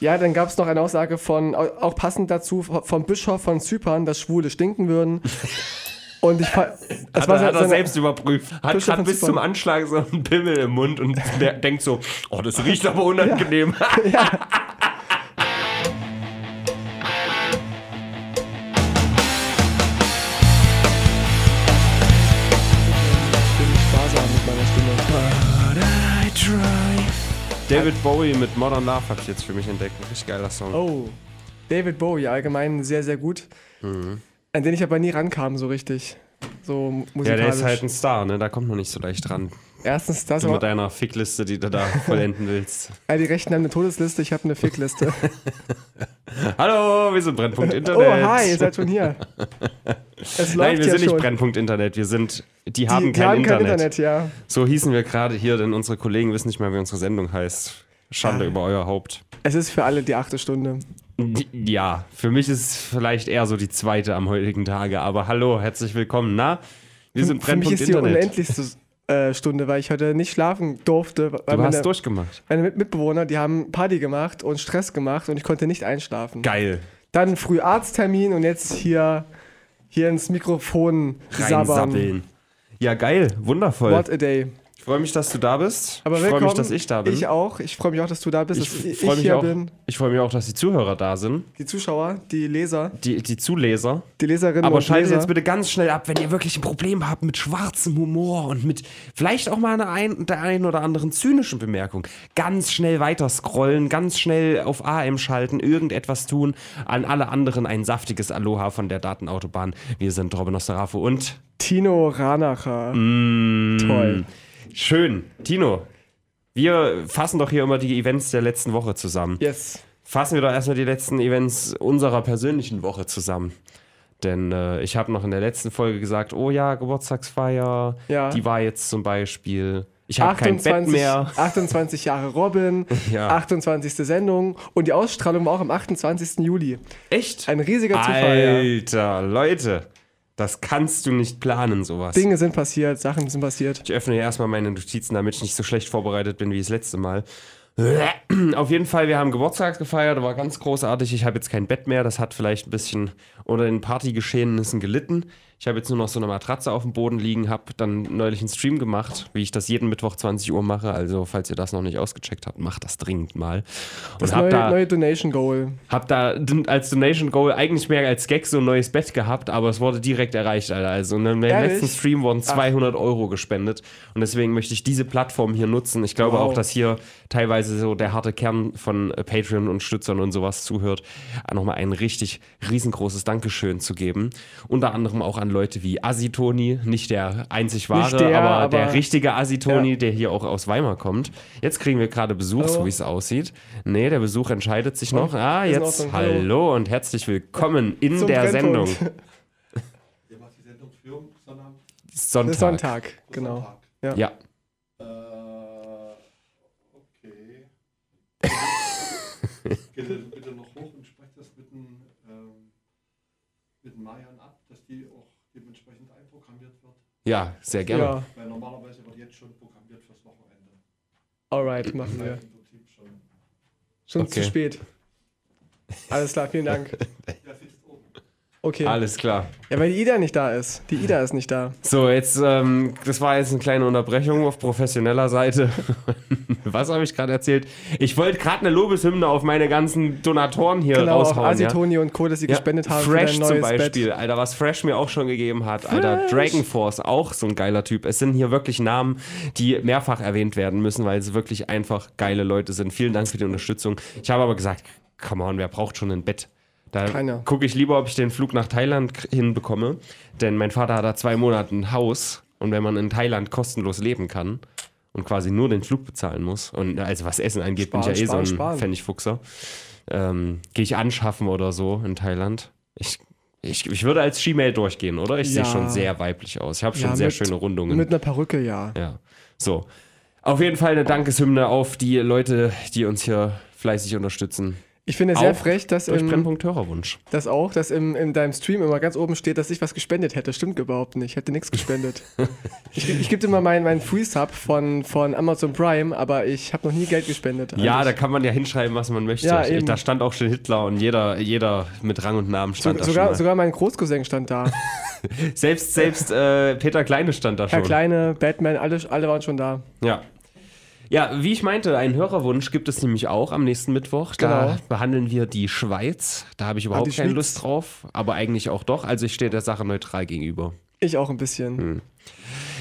Ja, dann gab es noch eine Aussage von, auch passend dazu, vom Bischof von Zypern, dass Schwule stinken würden. Und ich es Hat, war er, hat er selbst überprüft. Hat von bis Zypern. zum Anschlag so einen Pimmel im Mund und der denkt so, oh, das riecht aber unangenehm. Ich David Bowie mit Modern Love habe ich jetzt für mich entdeckt. Ein richtig geiler Song. Oh, David Bowie, allgemein sehr, sehr gut. An den ich aber nie rankam, so richtig. So ja, musikalisch. der ist halt ein Star, ne? Da kommt man nicht so leicht dran. Erstens das, Du mit deiner Fickliste, die du da vollenden willst. all die Rechten haben eine Todesliste, ich habe eine Fickliste. Hallo, wir sind Brennpunkt oh, Internet. hi, ihr seid schon hier. Es läuft Nein, wir ja sind schon. nicht Brennpunkt Internet. Wir sind, die, haben die, die kein haben Internet. kein Internet, ja. So hießen wir gerade hier, denn unsere Kollegen wissen nicht mal, wie unsere Sendung heißt. Schande Ja. über euer Haupt. Es ist für alle die achte Stunde. Ja, für mich ist es vielleicht eher so die zweite am heutigen Tage. Aber hallo, herzlich willkommen. Na, wir sind für mich Brennpunkt ist die Internet. unendlichste Stunde, weil ich heute nicht schlafen durfte. Weil Du hast meine, durchgemacht. meine Mit- Mitbewohner, die haben Party gemacht und Stress gemacht und ich konnte nicht einschlafen. Geil. Dann früh Arzttermin und jetzt hier, hier ins Mikrofon sabbern. Ja, geil. Wundervoll. What a day. Ich freue mich, dass du da bist. Aber ich freue mich, dass ich da bin. Ich auch. Ich freue mich auch, dass du da bist, Ich freue mich, auch- bin. ich freu mich auch, dass die Zuhörer da sind. Die Zuschauer, die Leser, Die, die Zuleser. die Leserinnen Aber schaltet jetzt bitte ganz schnell ab, wenn ihr wirklich ein Problem habt mit schwarzem Humor und mit vielleicht auch mal einer ein, der einen oder anderen zynischen Bemerkung. Ganz schnell weiter scrollen, ganz schnell auf AM schalten, irgendetwas tun. An alle anderen ein saftiges Aloha von der Datenautobahn. Wir sind Robin Osterafo und Tino Ranacher. Mm. Toll. Schön. Tino, wir fassen doch hier immer die Events der letzten Woche zusammen. Yes. Fassen wir doch erstmal die letzten Events unserer persönlichen Woche zusammen. Denn äh, ich habe noch in der letzten Folge gesagt, oh ja, Geburtstagsfeier, Ja. die war jetzt zum Beispiel. Ich habe kein Bett mehr. 28 Jahre Robin, Ja. 28. Sendung und die Ausstrahlung war auch am 28. Juli. Echt? Ein riesiger Zufall. Ja. Alter, Leute, das kannst du nicht planen, sowas. Dinge sind passiert, Sachen sind passiert. Ich öffne hier erstmal meine Notizen, damit ich nicht so schlecht vorbereitet bin wie das letzte Mal. Auf jeden Fall, wir haben Geburtstag gefeiert, war ganz großartig. Ich habe jetzt kein Bett mehr, das hat vielleicht ein bisschen unter den Partygeschehnissen gelitten. Ich habe jetzt nur noch so eine Matratze auf dem Boden liegen, habe dann neulich einen Stream gemacht, wie ich das jeden Mittwoch 20 Uhr mache. Also, falls ihr das noch nicht ausgecheckt habt, macht das dringend mal. Und Das neue, da, neue Donation Goal. hab da als Donation Goal eigentlich mehr als Gag so ein neues Bett gehabt, aber es wurde direkt erreicht, Alter. Also in dem Ehrlich? letzten Stream wurden 200 Euro gespendet und deswegen möchte ich diese Plattform hier nutzen. Ich glaube Wow. auch, dass hier teilweise so der harte Kern von äh, Patreon-Unterstützern und sowas zuhört, nochmal ein richtig riesengroßes Dankeschön zu geben. Unter anderem auch an Leute wie Asitoni, nicht der einzig wahre, der, aber, aber- der richtige Asitoni, Ja. der hier auch aus Weimar kommt. Jetzt kriegen wir gerade Besuch, Hallo. so wie es aussieht. Nee, der Besuch entscheidet sich noch. Ah, jetzt Ordnung. hallo. Hallo. und herzlich willkommen in Zum der Brennpunkt. Sendung. Ihr macht die Sendung für? Sonntag. Sonntag, genau. Sonntag. Ja. Äh, okay. Geht ihr bitte noch hoch und sprecht das mit den, ähm, mit den Mayern ab, dass die auch dementsprechend einprogrammiert wird. Ja, sehr gerne. Ja, Weil normalerweise wird jetzt schon programmiert fürs Wochenende. alright, machen wir. Schon Okay. zu spät. Alles klar, vielen Dank. Okay. Alles klar. Ja, weil die Ida nicht da ist. Die Ida ist nicht da. So, jetzt, ähm, das war jetzt eine kleine Unterbrechung auf professioneller Seite. Was habe ich gerade erzählt? Ich wollte gerade eine Lobeshymne auf meine ganzen Donatoren hier Genau, auch raushauen. ja? Asitoni und Co., dass sie Ja, gespendet haben Fresh für dein zum neues Beispiel, Bett. Alter, was Fresh mir auch schon gegeben hat. Alter, Dragon Force, auch so ein geiler Typ. Es sind hier wirklich Namen, die mehrfach erwähnt werden müssen, weil sie wirklich einfach geile Leute sind. Vielen Dank für die Unterstützung. Ich habe aber gesagt, come on, wer braucht schon ein Bett? Da gucke ich lieber, ob ich den Flug nach Thailand hinbekomme. Denn mein Vater hat da zwei Monate ein Haus. Und wenn man in Thailand kostenlos leben kann und quasi nur den Flug bezahlen muss, und also was Essen angeht, bin Sparen, ich ja eh sparen, so ein sparen. Pfennigfuchser, ähm, gehe ich anschaffen oder so in Thailand. Ich, ich, ich würde als Gmail durchgehen, oder? Ich Ja. sehe schon sehr weiblich aus. Ich habe schon Ja, sehr mit- schöne Rundungen. Mit einer Perücke, ja. ja. So. Auf jeden Fall eine Dankeshymne auf die Leute, die uns hier fleißig unterstützen. Ich finde sehr frech, dass, Durch im, Brennpunkt Hörerwunsch. dass auch, dass im, in deinem Stream immer ganz oben steht, dass ich was gespendet hätte. Stimmt überhaupt nicht. Ich hätte nichts gespendet. ich ich gebe dir mal meinen mein Free-Sub von, von Amazon Prime, aber ich habe noch nie Geld gespendet. Ja, da eigentlich. kann man ja hinschreiben, was man möchte. Ja, Ich- da stand auch schon Hitler und jeder, jeder mit Rang und Namen stand so, da sogar, schon. sogar mein Großcousin stand da. Selbst, selbst äh, Peter Kleine stand da Herr schon. Kleine, Batman, alle, alle waren schon da. Ja. Ja, wie ich meinte, einen Hörerwunsch gibt es nämlich auch am nächsten Mittwoch. Da Genau. behandeln wir die Schweiz. Da habe ich überhaupt die keine Schweiz. Lust drauf, aber eigentlich auch doch. Also ich stehe der Sache neutral gegenüber. Ich auch ein bisschen. Hm.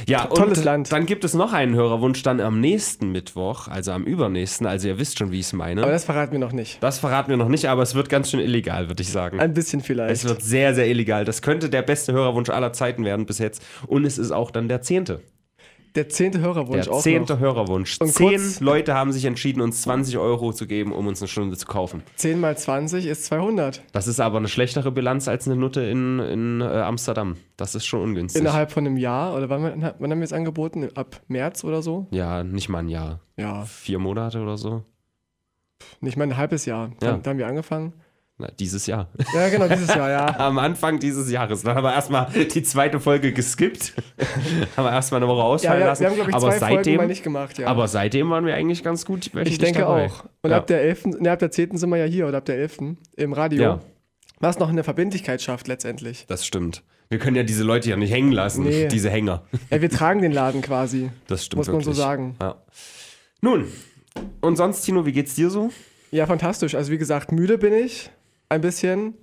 Ja, tolles Land. dann gibt es noch einen Hörerwunsch dann am nächsten Mittwoch, also am übernächsten. Also ihr wisst schon, wie ich es meine. Aber das verraten wir noch nicht. das verraten wir noch nicht, aber es wird ganz schön illegal, würde ich sagen. Ein bisschen vielleicht. Es wird sehr, sehr illegal. Das könnte der beste Hörerwunsch aller Zeiten werden bis jetzt. Und es ist auch dann der zehnte. Der zehnte Hörerwunsch Der zehnte. Hörerwunsch. Und Zehn Leute haben sich entschieden, uns 20 Euro zu geben, um uns eine Stunde zu kaufen. 10 mal 20 ist 200. Das ist aber eine schlechtere Bilanz als eine Nutte in, in äh, Amsterdam. Das ist schon ungünstig. Innerhalb von einem Jahr, oder wann, wann haben wir es angeboten? Ab März oder so? ja, nicht mal ein Jahr. Ja, Vier Monate oder so. nicht mal ein halbes Jahr. Da, Ja. da haben wir angefangen. Na, dieses Jahr. Ja, genau, dieses Jahr, ja. Am Anfang dieses Jahres. Dann haben wir erstmal die zweite Folge geskippt. haben wir erstmal eine Woche Ja, ausfallen wir, lassen. wir haben, glaube ich, aber zwei Folgen seitdem, mal nicht gemacht, ja. aber seitdem waren wir eigentlich ganz gut. ich denke dabei. auch. Und Ja. ab der 11., ne, ab der 10. sind wir ja hier, oder ab der 11. im Radio. Ja. Was noch eine Verbindlichkeit schafft letztendlich. Das stimmt. Wir können ja diese Leute ja nicht hängen lassen, Nee. diese Hänger. Ja, wir tragen den Laden quasi, Das stimmt muss man so sagen. Ja. Nun, und sonst, Tino, wie geht's dir so? Ja, fantastisch. Also wie gesagt, müde bin ich. Ein bisschen.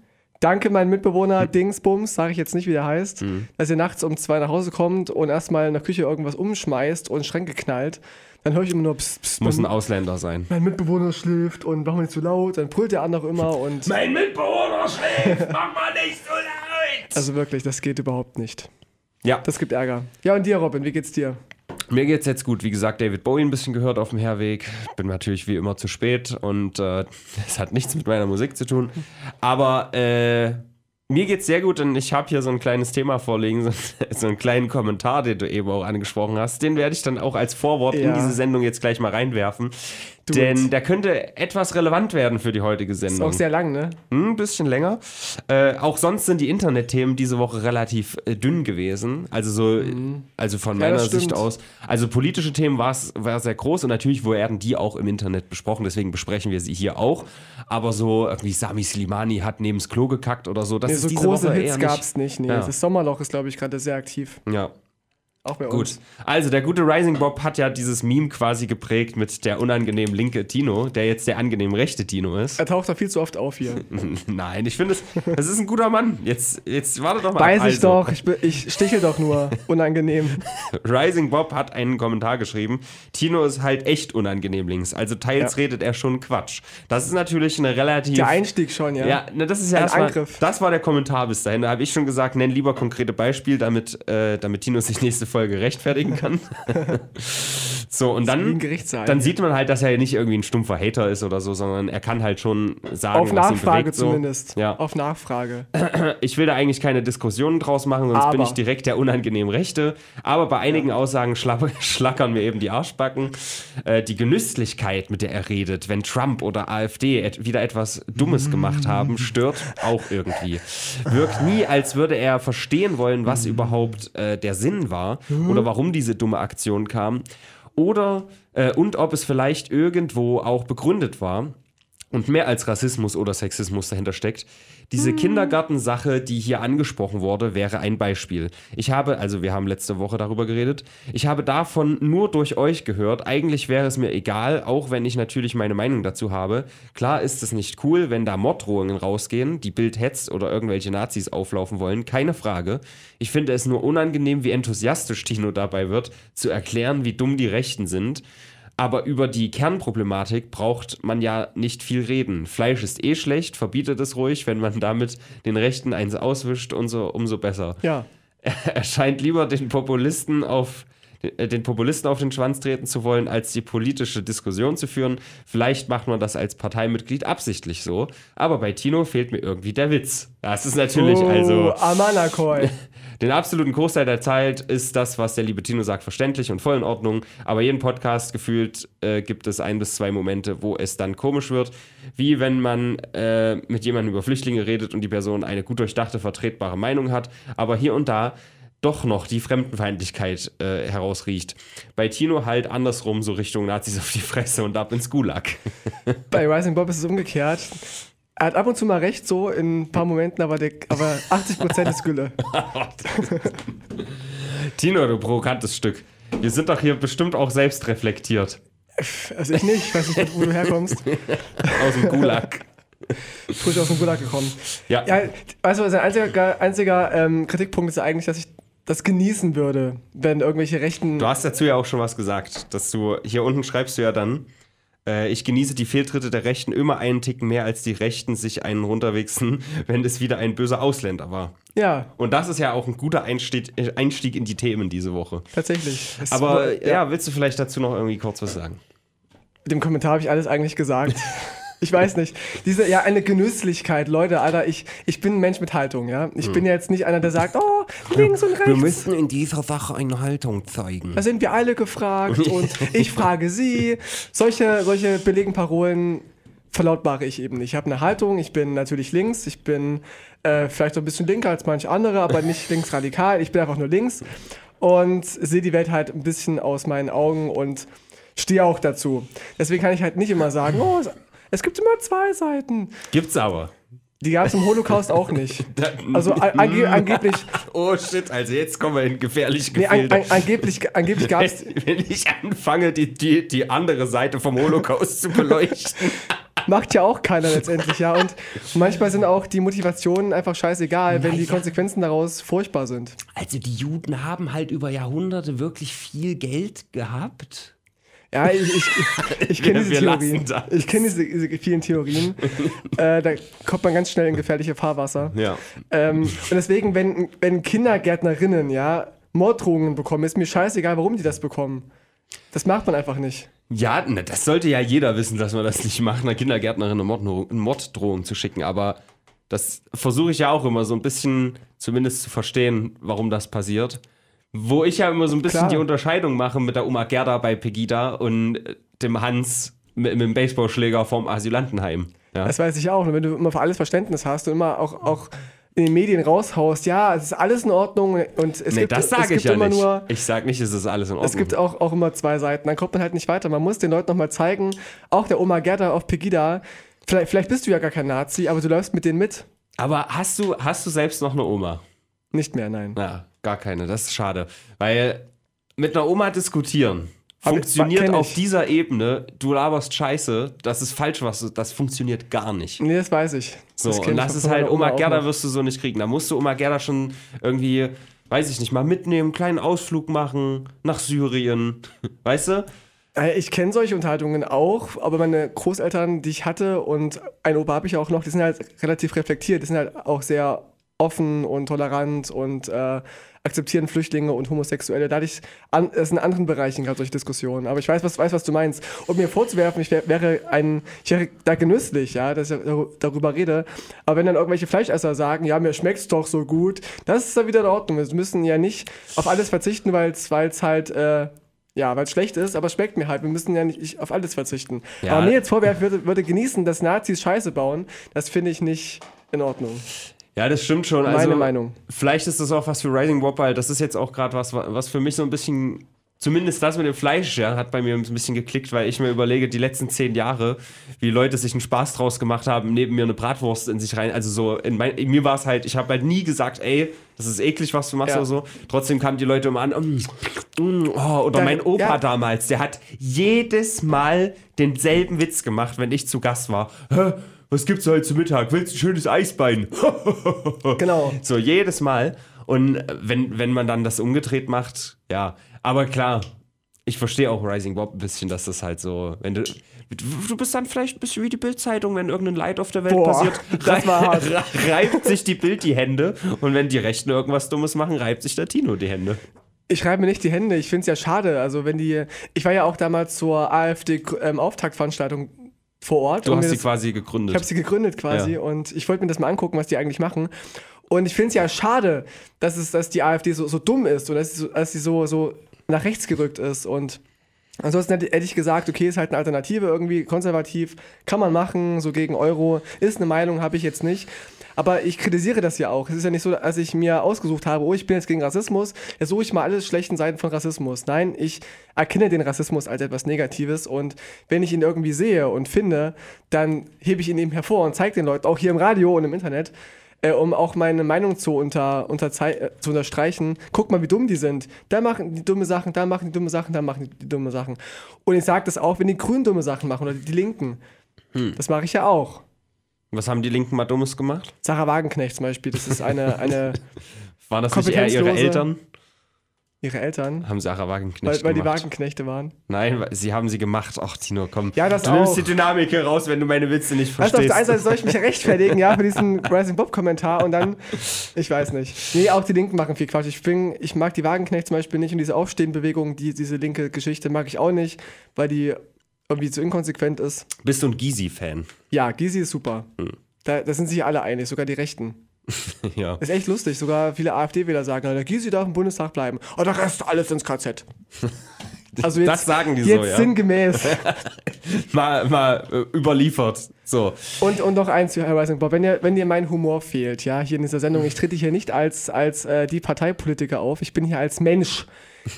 Danke, mein Mitbewohner Dingsbums, sage ich jetzt nicht, wie der heißt, Mhm. dass ihr nachts um zwei nach Hause kommt und erstmal in der Küche irgendwas umschmeißt und Schränke knallt. Dann höre ich immer nur pst, pst, Muss ein Ausländer sein. mein Mitbewohner schläft und mach mal nicht zu laut. Dann brüllt der andere immer und Mein Mitbewohner schläft, mach mal nicht so laut! also wirklich, das geht überhaupt nicht. Ja, Das gibt Ärger. Ja, und dir, Robin, wie geht's dir? Mir geht's jetzt gut. Wie gesagt, David Bowie ein bisschen gehört auf dem Herweg. Bin natürlich wie immer zu spät und äh, das hat nichts mit meiner Musik zu tun. Aber äh, mir geht's sehr gut und ich habe hier so ein kleines Thema vorliegen, so, so einen kleinen Kommentar, den du eben auch angesprochen hast. Den werde ich dann auch als Vorwort in Ja. diese Sendung jetzt gleich mal reinwerfen. Do denn it. der könnte etwas relevant werden für die heutige Ist Sendung. auch sehr lang, ne? Hm, Ein bisschen länger. Äh, auch sonst sind die Internetthemen diese Woche relativ äh, dünn gewesen. Also so, also von Mhm. Ja, meiner das Sicht aus. Also politische Themen war sehr groß und natürlich werden die auch im Internet besprochen. Deswegen besprechen wir sie hier auch. Aber so irgendwie Sami Slimani hat neben's Klo gekackt oder so. Das Nee, ist so diese große Woche Hits eher gab's nicht. Nee, Ja. das Sommerloch ist, glaube ich, gerade sehr aktiv. Ja. Auch bei Gut. uns. Also der gute Rising Bob hat ja dieses Meme quasi geprägt mit der unangenehm linke Tino, der jetzt der angenehm rechte Tino ist. Er taucht da viel zu oft auf hier. Nein, ich finde es, das ist ein guter Mann. Jetzt, jetzt warte doch mal. Weiß ich Also, doch, ich, ich stichel doch nur. Unangenehm. Rising Bob hat einen Kommentar geschrieben. Tino ist halt echt unangenehm links. Also teils Ja. redet er schon Quatsch. Das ist natürlich eine relativ. Der Einstieg schon, ja. ja, ne, das ist ja Ein erstmal, Angriff. Das war der Kommentar bis dahin. Da habe ich schon gesagt, nenn lieber konkrete Beispiel, damit, äh, damit Tino sich nächste Folge rechtfertigen kann. so, und dann, dann sieht man halt, dass er nicht irgendwie ein stumpfer Hater ist oder so, sondern er kann halt schon sagen, Auf was ihn Nachfrage bewegt, so. zumindest. Ja. Auf Nachfrage. Ich will da eigentlich keine Diskussionen draus machen, sonst bin Aber. ich direkt der unangenehm Rechte. Aber bei einigen Aussagen schla schlackern mir eben die Arschbacken. Äh, die Genüsslichkeit, mit der er redet, wenn Trump oder AfD et wieder etwas Dummes gemacht haben, stört auch irgendwie. Wirkt nie, als würde er verstehen wollen, was überhaupt äh, der Sinn war oder warum diese dumme Aktion kam. Oder äh, und ob es vielleicht irgendwo auch begründet war und mehr als Rassismus oder Sexismus dahinter steckt. Diese Kindergartensache, die hier angesprochen wurde, wäre ein Beispiel. Ich habe, also wir haben letzte Woche darüber geredet, ich habe davon nur durch euch gehört. Eigentlich wäre es mir egal, auch wenn ich natürlich meine Meinung dazu habe. Klar ist es nicht cool, wenn da Morddrohungen rausgehen, die Bild hetzt oder irgendwelche Nazis auflaufen wollen, keine Frage. Ich finde es nur unangenehm, wie enthusiastisch Tino dabei wird, zu erklären, wie dumm die Rechten sind. Aber über die Kernproblematik braucht man ja nicht viel reden. Fleisch ist eh schlecht, verbietet es ruhig. Wenn man damit den Rechten eins auswischt, umso, umso besser. Ja. Er scheint lieber den Populisten auf den Populisten auf den Schwanz treten zu wollen, als die politische Diskussion zu führen. Vielleicht macht man das als Parteimitglied absichtlich so, aber bei Tino fehlt mir irgendwie der Witz. Das ist natürlich oh, also. Amanakoi. Den absoluten Großteil der Zeit ist das, was der liebe Tino sagt, verständlich und voll in Ordnung. Aber jeden Podcast gefühlt äh, gibt es ein bis zwei Momente, wo es dann komisch wird. Wie wenn man äh, mit jemandem über Flüchtlinge redet und die Person eine gut durchdachte, vertretbare Meinung hat. Aber hier und da doch noch die Fremdenfeindlichkeit äh, herausriecht. Bei Tino halt andersrum, so Richtung Nazis auf die Fresse und ab ins Gulag. Bei Rising Bob ist es umgekehrt. Er hat ab und zu mal recht, so in ein paar Momenten, aber, der, aber 80% ist Gülle. Tino, du provokantes Stück. Wir sind doch hier bestimmt auch selbst reflektiert. Also ich nicht, ich weiß nicht, wo du herkommst. Aus dem Gulag. Frisch aus dem Gulag gekommen. Ja. Ja, weißt du, sein einziger, einziger ähm, Kritikpunkt ist eigentlich, dass ich das genießen würde, wenn irgendwelche Rechten. Du hast dazu ja auch schon was gesagt, dass du hier unten schreibst du ja dann, äh, ich genieße die Fehltritte der Rechten immer einen Ticken mehr, als die Rechten sich einen runterwichsen, wenn es wieder ein böser Ausländer war. Ja, Und das ist ja auch ein guter Einstieg, äh, Einstieg in die Themen diese Woche. tatsächlich. Es Aber war- ja. willst du vielleicht dazu noch irgendwie kurz was sagen? Mit dem Kommentar habe ich alles eigentlich gesagt. Ich weiß nicht. Diese, ja, eine Genüsslichkeit. Leute, Alter, ich, ich bin ein Mensch mit Haltung, ja. Ich Hm. bin ja jetzt nicht einer, der sagt, oh, links und rechts. in dieser Sache eine Haltung zeigen. Da sind wir alle gefragt und ich frage Sie. Solche, solche billigen Parolen verlautbare ich eben nicht. Ich habe eine Haltung, ich bin natürlich links, ich bin äh, vielleicht so ein bisschen linker als manche andere, aber nicht linksradikal. Ich bin einfach nur links und sehe die Welt halt ein bisschen aus meinen Augen und stehe auch dazu. Deswegen kann ich halt nicht immer sagen, oh, es, gibt immer zwei Seiten. Gibt's aber. Die gab es im Holocaust auch nicht. Also an, ange, angeblich, Oh shit, also jetzt kommen wir in gefährliche nee, an, Gefilde. an, angeblich, angeblich gab es Wenn ich anfange, die, die, die andere Seite vom Holocaust zu beleuchten. Macht ja auch keiner letztendlich, ja. Und manchmal sind auch die Motivationen einfach scheißegal, wenn die Konsequenzen daraus furchtbar sind. Also die Juden haben halt über Jahrhunderte wirklich viel Geld gehabt. Ja, ich, ich, ich kenne diese Theorien. Ich kenne diese, diese vielen Theorien. äh, da kommt man ganz schnell in gefährliche Fahrwasser. Ja. Ähm, und deswegen, wenn, wenn Kindergärtnerinnen ja Morddrohungen bekommen, ist mir scheißegal, warum die das bekommen. Das macht man einfach nicht. Ja, ne, das sollte ja jeder wissen, dass man das nicht macht, einer Kindergärtnerin eine Morddrohung, eine Morddrohung zu schicken. Aber das versuche ich ja auch immer so ein bisschen zumindest zu verstehen, warum das passiert. Wo ich ja immer so ein bisschen Klar. die Unterscheidung mache mit der Oma Gerda bei Pegida und äh, dem Hans mit, mit dem Baseballschläger vom Asylantenheim. Ja. Das weiß ich auch. Und wenn du immer für alles Verständnis hast und immer auch, auch in den Medien raushaust, ja, es ist alles in Ordnung und es nee, gibt, das sage gibt ich ja immer nicht. nur ich sage nicht, es ist alles in Ordnung. Es gibt auch, auch immer zwei Seiten. Dann kommt man halt nicht weiter. Man muss den Leuten nochmal zeigen, auch der Oma Gerda auf Pegida, vielleicht, vielleicht bist du ja gar kein Nazi, aber du läufst mit denen mit. Aber hast du, hast du selbst noch eine Oma? Nicht mehr, nein. Na, gar keine. Das ist schade. Weil mit einer Oma diskutieren ich- funktioniert auf dieser Ebene, du laberst Scheiße, das ist falsch, was du, das funktioniert gar nicht. Nee, das weiß ich. So, kenn und das ist halt, Oma auch Gerda wirst du so nicht kriegen. Da musst du Oma Gerda schon irgendwie, weiß ich nicht, mal mitnehmen, einen kleinen Ausflug machen nach Syrien. Weißt du? Äh, Ich kenne solche Unterhaltungen auch, aber meine Großeltern, die ich hatte und ein Opa habe ich auch noch, die sind halt relativ reflektiert, die sind halt auch sehr offen und tolerant und äh, akzeptieren Flüchtlinge und Homosexuelle. Dadurch, an, es sind in anderen Bereichen gerade solche Diskussionen. Aber ich weiß, was, weiß, was du meinst. Und mir vorzuwerfen, ich wär, wäre ein, ich wäre da genüsslich, ja, dass ich dar- darüber rede. Aber wenn dann irgendwelche Fleischesser sagen, ja, mir schmeckt's doch so gut, das ist dann wieder in Ordnung. Wir müssen ja nicht auf alles verzichten, weil es halt, äh, ja, weil es schlecht ist, aber es schmeckt mir halt. Wir müssen ja nicht auf alles verzichten. Ja. Aber mir jetzt vorwerfen würde, würde genießen, dass Nazis Scheiße bauen, das finde ich nicht in Ordnung. Ja, das stimmt schon. Meine also, Meinung. Vielleicht ist das auch was für Rising Wop, weil das ist jetzt auch gerade was, was für mich so ein bisschen, zumindest das mit dem Fleisch, ja, hat bei mir ein bisschen geklickt, weil ich mir überlege, die letzten zehn Jahre, wie Leute sich einen Spaß draus gemacht haben, neben mir eine Bratwurst in sich rein. Also so, in mein, in mir war es halt, ich habe halt nie gesagt, ey, das ist eklig, was du machst Ja. oder so. Trotzdem kamen die Leute immer an, mm, mm, oh, oder Ja, mein Opa ja. damals, der hat jedes Mal denselben Witz gemacht, wenn ich zu Gast war. Was gibt's heute zu Mittag? Willst du ein schönes Eisbein? Genau. So jedes Mal. Und wenn, wenn man dann das umgedreht macht, ja. Aber klar, ich verstehe auch Rising Bob ein bisschen, dass das halt so, wenn du. Du bist dann vielleicht ein bisschen wie die Bild-Zeitung, wenn irgendein Leid auf der Welt Boah, passiert. das war hart. reibt sich die Bild die Hände. Und wenn die Rechten irgendwas Dummes machen, reibt sich der Tino die Hände. Ich reibe mir nicht die Hände. Ich finde es ja schade. Also wenn die, ich war ja auch damals zur AfD-Auftaktveranstaltung vor Ort. Du hast sie das- quasi Ich gegründet. habe sie gegründet quasi Ja. und ich wollte mir das mal angucken, was die eigentlich machen. Und ich finde es ja schade, dass, es, dass die AfD so, so dumm ist und dass sie, so, dass sie so, so nach rechts gerückt ist. Und ansonsten hätte, hätte ich gesagt, okay, ist halt eine Alternative irgendwie, konservativ, kann man machen, so gegen Euro. Ist eine Meinung, habe ich jetzt nicht. Aber ich kritisiere das ja auch. Es ist ja nicht so, dass ich mir ausgesucht habe, oh, ich bin jetzt gegen Rassismus, jetzt suche ich mal alle schlechten Seiten von Rassismus. Nein, ich erkenne den Rassismus als etwas Negatives und wenn ich ihn irgendwie sehe und finde, dann hebe ich ihn eben hervor und zeige den Leuten, auch hier im Radio und im Internet, äh, um auch meine Meinung zu, unter, unterzei- äh, zu unterstreichen. Guck mal, wie dumm die sind. Da machen die dumme Sachen, da machen die dumme Sachen, da machen die, die dumme Sachen. Und ich sage das auch, wenn die Grünen dumme Sachen machen oder die, die Linken. Das mache ich ja auch. Was haben die Linken mal Dummes gemacht? Sarah Wagenknecht zum Beispiel, das ist eine, eine Waren das nicht eher ihre Eltern? ihre Eltern, Haben Sarah Wagenknecht weil, weil die gemacht. Wagenknechte waren. Nein, weil- sie haben sie gemacht. Ach, Tino, komm. Ja, das du nimmst auch. die Dynamik hier raus, wenn du meine Witze nicht Weißt du, auf verstehst. der einen Seite soll ich mich rechtfertigen, ja, für diesen Rising Bob Kommentar und dann, ich weiß nicht. Nee, auch die Linken machen viel Quatsch. Ich, bin, ich mag die Wagenknecht zum Beispiel nicht und diese Aufstehenbewegung, die, diese linke Geschichte mag ich auch nicht, weil die irgendwie zu inkonsequent ist. Bist du ein Gysi-Fan? Ja, Gysi ist super. Hm. Da, da sind sich alle einig, sogar die Rechten. ja. Ist echt lustig. Sogar viele AfD-Wähler sagen, der Gysi darf im Bundestag bleiben. Und der Rest alles ins KZ. Also jetzt, Das sagen die so, jetzt ja? sinngemäß. Mal, mal äh, überliefert. So. Und, und noch eins, Herr Rising Bob, wenn dir, wenn dir mein Humor fehlt, ja, hier in dieser Sendung, ich trete hier nicht als, als äh, die Parteipolitiker auf, ich bin hier als Mensch.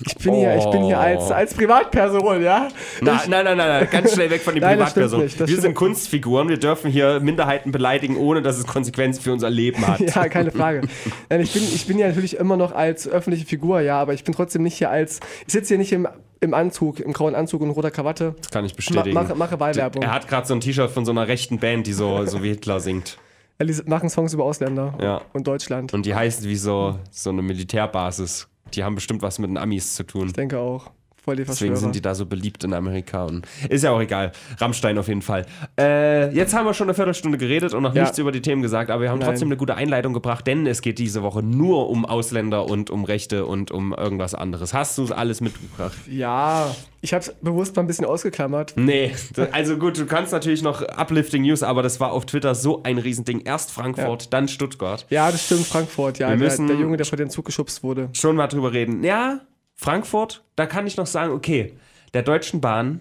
Ich bin hier, ich bin hier als, als Privatperson, ja. Na, nein, nein, nein, nein, ganz schnell weg von den Nein, Privatpersonen. nicht, Wir sind. Kunstfiguren, wir dürfen hier Minderheiten beleidigen, ohne dass es Konsequenzen für unser Leben hat. Ja, keine Frage. Ich, bin, ich bin ja natürlich immer noch als öffentliche Figur, ja, aber ich bin trotzdem nicht hier als, ich sitze hier nicht im, im Anzug, im grauen Anzug und roter Krawatte, Das kann ich ma, bestätigen. mache, mache Wahlwerbung. er hat gerade so ein T-Shirt von so einer rechten Band, die so, so wie Hitler singt. Die machen Songs über Ausländer Ja. und Deutschland. Und die heißt wie so, so eine Militärbasis. Die haben bestimmt was mit den Amis zu tun. Ich denke auch. Voll die Deswegen sind die da so beliebt in Amerika. Und ist ja auch egal. Rammstein auf jeden Fall. Äh, jetzt haben wir schon eine Viertelstunde geredet und noch Ja. nichts über die Themen gesagt, aber wir haben Nein. trotzdem eine gute Einleitung gebracht, denn es geht diese Woche nur um Ausländer und um Rechte und um irgendwas anderes. Hast du alles mitgebracht? Ja, ich habe es bewusst mal ein bisschen ausgeklammert. Nee, also gut, du kannst natürlich noch Uplifting News, aber das war auf Twitter so ein Riesending. Erst Frankfurt, dann Stuttgart. Ja, das stimmt, Frankfurt, ja. Wir Der, müssen- der Junge, der vor den Zug geschubst wurde. Schon mal drüber reden. Ja, Frankfurt, da kann ich noch sagen, okay, der Deutschen Bahn,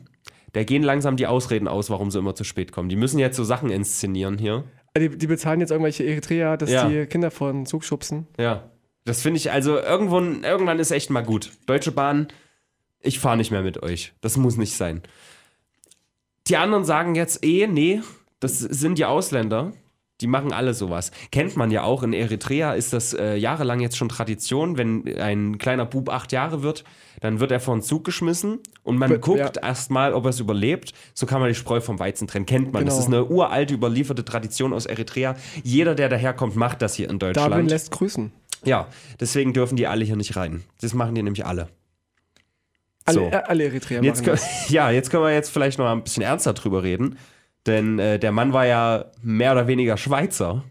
da gehen langsam die Ausreden aus, warum sie immer zu spät kommen. Die müssen jetzt so Sachen inszenieren hier. Die, die bezahlen jetzt irgendwelche Eritreer, dass Ja. die Kinder vor den Zug schubsen. Ja. Das finde ich, also irgendwo, irgendwann ist echt mal gut. Deutsche Bahn, ich fahre nicht mehr mit euch. Das muss nicht sein. Die anderen sagen jetzt eh, nee, das sind die Ausländer. Die machen alle sowas. Kennt man ja auch. In Eritrea ist das äh, jahrelang jetzt schon Tradition. Wenn ein kleiner Bub acht Jahre wird, dann wird er vor den Zug geschmissen und man Ja. guckt erstmal, ob er es überlebt. So kann man die Spreu vom Weizen trennen. Kennt man. Das Genau. ist eine uralte, überlieferte Tradition aus Eritrea. Jeder, der daherkommt, macht das hier in Deutschland. Darwin lässt grüßen. Ja, deswegen dürfen die alle hier nicht rein. Das machen die nämlich alle. Alle, So. äh, alle Eritreer Jetzt machen können, das. ja, jetzt können wir jetzt vielleicht noch ein bisschen ernster drüber reden. Denn äh, der Mann war ja mehr oder weniger Schweizer.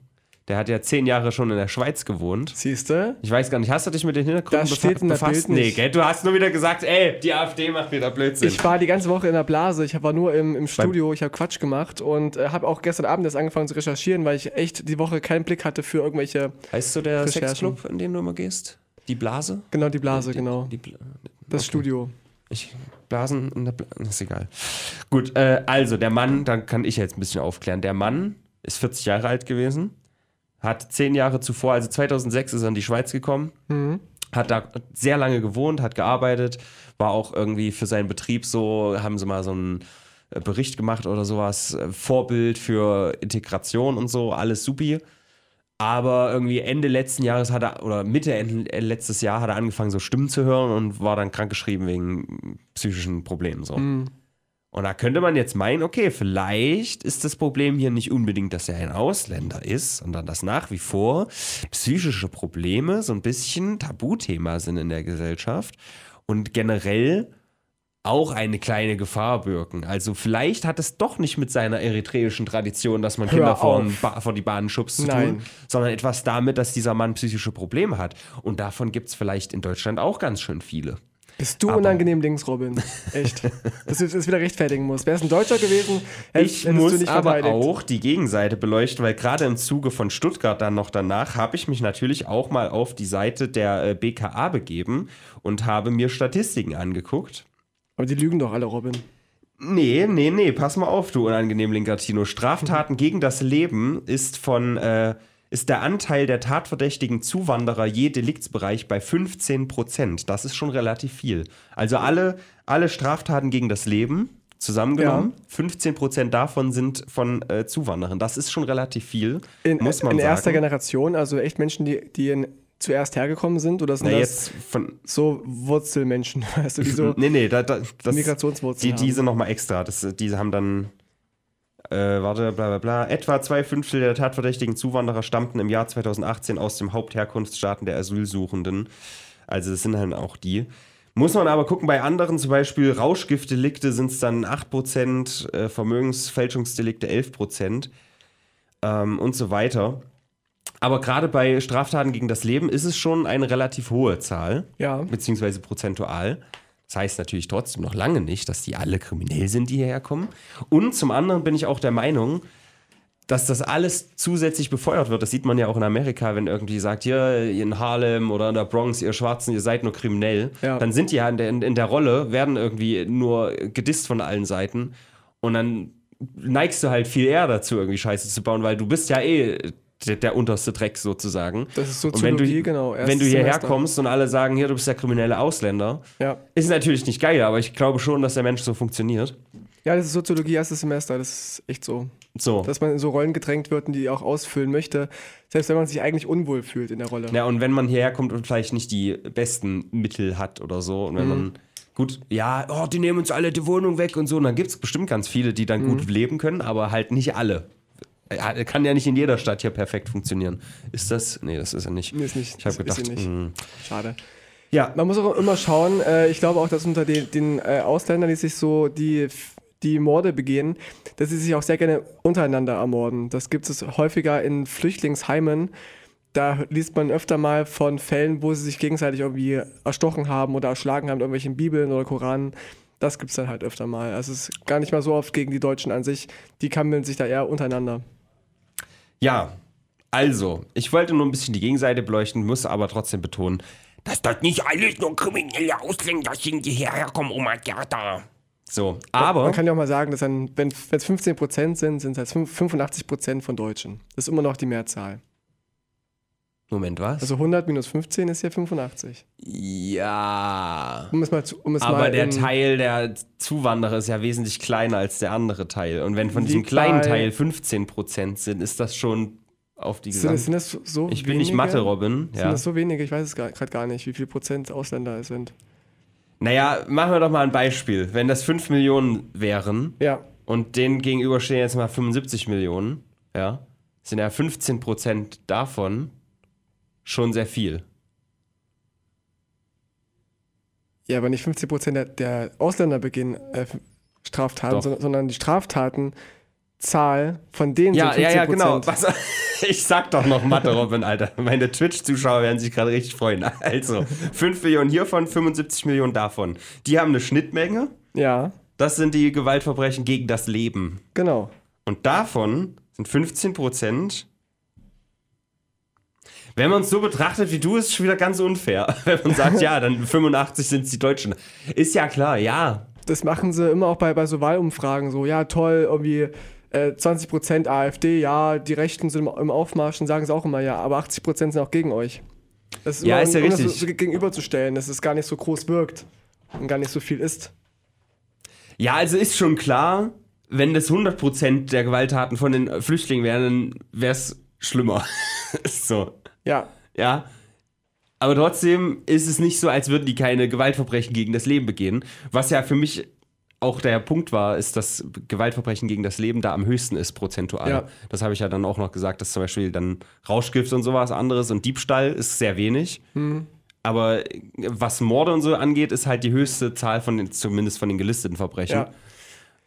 Der hat ja zehn Jahre schon in der Schweiz gewohnt. Siehste? Ich weiß gar nicht, hast du dich mit den Hintergründen Das steht in der befasst? Bild Nee, gell? Du hast nur wieder gesagt, ey, die AfD macht wieder Blödsinn. Ich war die ganze Woche in der Blase. Ich war nur im, im Studio. Ich habe Quatsch gemacht und äh, habe auch gestern Abend erst angefangen zu recherchieren, weil ich echt die Woche keinen Blick hatte für irgendwelche. heißt du der. Sexclub, in den du immer gehst? Die Blase? Genau, die Blase, genau. Die Bla Das Studio. Ich, Blasen in der Bla ist egal. Gut, äh, also der Mann, dann kann ich jetzt ein bisschen aufklären. Der Mann ist 40 Jahre alt gewesen, hat zehn Jahre zuvor, also 2006 ist er in die Schweiz gekommen, hat da sehr lange gewohnt, hat gearbeitet, war auch irgendwie für seinen Betrieb so, haben sie mal so einen äh, Bericht gemacht oder sowas, äh, Vorbild für Integration und so, alles supi. Aber irgendwie Ende letzten Jahres hat er, oder Mitte Ende, äh, letztes Jahr hat er angefangen, so Stimmen zu hören und war dann krankgeschrieben wegen psychischen Problemen. So. Und da könnte man jetzt meinen, okay, vielleicht ist das Problem hier nicht unbedingt, dass er ein Ausländer ist, sondern dass nach wie vor psychische Probleme so ein bisschen Tabuthema sind in der Gesellschaft. Und generell auch eine kleine Gefahr birgen. Also vielleicht hat es doch nicht mit seiner eritreischen Tradition, dass man Hör Kinder vor, vor die Bahn schubst zu Nein. tun, sondern etwas damit, dass dieser Mann psychische Probleme hat. Und davon gibt es vielleicht in Deutschland auch ganz schön viele. Bist du Aber- unangenehm links, Robin? Echt. Dass du das wieder rechtfertigen musst. Wäre es ein Deutscher gewesen, hätt- Ich hättest muss du nicht aber auch die Gegenseite beleuchten, weil gerade im Zuge von Stuttgart dann noch danach habe ich mich natürlich auch mal auf die Seite der äh, BKA begeben und habe mir Statistiken angeguckt. Aber die lügen doch alle, Robin. Nee, nee, nee, pass mal auf, du unangenehm Linkatino. Straftaten gegen das Leben ist von äh, ist der Anteil der tatverdächtigen Zuwanderer je Deliktsbereich bei 15 Prozent. Das ist schon relativ viel. Also alle, alle Straftaten gegen das Leben zusammengenommen, 15 Prozent davon sind von äh, Zuwanderern. Das ist schon relativ viel, In, muss man in sagen. erster Generation, also echt Menschen, die, die in, zuerst hergekommen sind? Oder sind Na, das jetzt von. so Wurzelmenschen, weißt du, die so Nee, nee, da, da, das, Migrationswurzeln Die, diese nochmal extra. Das, diese haben dann, äh, warte, bla bla bla. Etwa zwei Fünftel der tatverdächtigen Zuwanderer stammten im Jahr 2018 aus dem Hauptherkunftsstaaten der Asylsuchenden. Also das sind halt auch die. Muss man aber gucken, bei anderen, zum Beispiel Rauschgiftdelikte sind es dann 8%, äh, Vermögensfälschungsdelikte 11% ähm, und so weiter. Aber gerade bei Straftaten gegen das Leben ist es schon eine relativ hohe Zahl Ja. beziehungsweise prozentual. Das heißt natürlich trotzdem noch lange nicht, dass die alle kriminell sind, die hierher kommen. Und zum anderen bin ich auch der Meinung, dass das alles zusätzlich befeuert wird. Das sieht man ja auch in Amerika, wenn irgendwie sagt, hier in Harlem oder in der Bronx, ihr Schwarzen, ihr seid nur kriminell. Ja. Dann sind die ja in der, in der Rolle, werden irgendwie nur gedisst von allen Seiten. Und dann neigst du halt viel eher dazu, irgendwie Scheiße zu bauen, weil du bist ja eh der, der unterste Dreck sozusagen. Das ist Und wenn du, Soziologie, genau. wenn du hierher Semester. kommst und alle sagen, hier, du bist der kriminelle Ausländer, Ja. ist natürlich nicht geil, aber ich glaube schon, dass der Mensch so funktioniert. ja, das ist Soziologie, erstes Semester. Das ist echt so. So. Dass man in so Rollen gedrängt wird und die auch ausfüllen möchte, selbst wenn man sich eigentlich unwohl fühlt in der Rolle. Ja, und wenn man hierher kommt und vielleicht nicht die besten Mittel hat oder so, und wenn man gut, ja, oh, die nehmen uns alle die Wohnung weg und so, und dann gibt es bestimmt ganz viele, die dann gut leben können, aber halt nicht alle. Ja, Kann ja nicht in jeder Stadt hier perfekt funktionieren. Ist das? Nee, das ist er nicht. Nee, ist nicht. Ich habe gedacht, mh. Schade. ja, Man muss auch immer schauen, äh, ich glaube auch, dass unter den, den äh, Ausländern, die sich so die, die Morde begehen, dass sie sich auch sehr gerne untereinander ermorden. Das gibt es häufiger in Flüchtlingsheimen. Da liest man öfter mal von Fällen, wo sie sich gegenseitig irgendwie erstochen haben oder erschlagen haben, irgendwelchen Bibeln oder Koranen. Das gibt es dann halt öfter mal. Also es ist gar nicht mal so oft gegen die Deutschen an sich. Die kammeln sich da eher untereinander. Ja, also, ich wollte nur ein bisschen die Gegenseite beleuchten, muss aber trotzdem betonen, dass das nicht alles nur kriminelle Ausländer sind, die hierher kommen, Oma Gerda. So, aber, Man kann ja auch mal sagen, dass dann, wenn es 15% sind, sind es halt 85% von Deutschen. Das ist immer noch die Mehrzahl. Moment, was? Also 100 minus 15 ist ja 85. ja. Um es mal zu, um es Aber mal der Teil der Zuwanderer ist ja wesentlich kleiner als der andere Teil. Und wenn von diesem kleinen Teil 15% sind, ist das schon auf die sind, es, Gesamt... sind das so Ich bin nicht wenige? Mathe, Robin. Sind Ja. das so wenige? Ich weiß es gerade gar nicht, wie viel Prozent Ausländer es sind. Naja, machen wir doch mal ein Beispiel. Wenn das 5 Millionen wären Ja, und denen gegenüber stehen jetzt mal 75 Millionen, ja, sind ja 15% davon schon sehr viel. ja, aber nicht 50 Prozent der, der Ausländer begehen äh, Straftaten, Doch. sondern, die Straftatenzahl von denen Ja, sind ja, 15 ja, genau. Was, ich sag doch noch Mathe, Robin, Alter. Meine Twitch-Zuschauer werden sich gerade richtig freuen. Also, 5 Millionen hiervon, 75 Millionen davon. Die haben eine Schnittmenge. Ja, Das sind die Gewaltverbrechen gegen das Leben. genau. Und davon sind 15 Prozent. Wenn man es so betrachtet wie du, ist es schon wieder ganz unfair. Wenn man sagt, ja, dann 85 sind es die Deutschen. Ist ja klar, ja. Das machen sie immer auch bei, bei so Wahlumfragen so. Ja, toll, irgendwie äh, 20% AfD, ja, die Rechten sind im, im Aufmarsch, dann sagen sie auch immer ja, aber 80% sind auch gegen euch. Das ist Ja, immer, ist ja um das richtig. So gegenüberzustellen, dass es gar nicht so groß wirkt und gar nicht so viel ist. Ja, also ist schon klar, wenn das 100% der Gewalttaten von den Flüchtlingen wären, dann wäre es schlimmer. so, Ja, ja. Aber trotzdem ist es nicht so, als würden die keine Gewaltverbrechen gegen das Leben begehen. Was ja für mich auch der Punkt war, ist, dass Gewaltverbrechen gegen das Leben da am höchsten ist, prozentual. Ja. Das habe ich ja dann auch noch gesagt, dass zum Beispiel dann Rauschgift und sowas anderes und Diebstahl ist sehr wenig. Aber was Morde und so angeht, ist halt die höchste Zahl von den, zumindest von den gelisteten Verbrechen.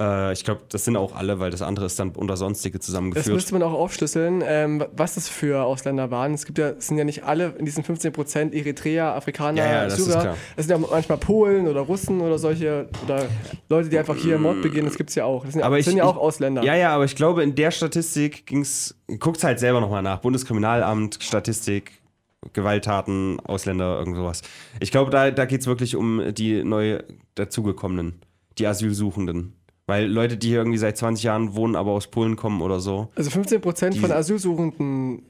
Äh, ich glaube, das sind auch alle, weil das andere ist dann unter Sonstige Das zusammengeführt. müsste man auch aufschlüsseln, ähm, was das für Ausländer waren. Es gibt ja, es sind ja nicht alle in diesen 15% Eritreer, Afrikaner, Ja, ja, das Syrer. Es sind ja manchmal Polen oder Russen oder solche, oder Leute, die einfach hier Mord begehen, das gibt es ja auch. Das sind, ja- Aber das sind ich- ja auch ich- Ausländer. Ja, ja, aber ich glaube, in der Statistik ging's. Guckt's halt selber nochmal nach. Bundeskriminalamt, Statistik, Gewalttaten, Ausländer, irgend sowas. Ich glaube, da, da geht's wirklich um die neu dazugekommenen, die Asylsuchenden. Weil Leute, die hier irgendwie seit 20 Jahren wohnen, aber aus Polen kommen oder so. Also 15% Die- von Asylsuchenden.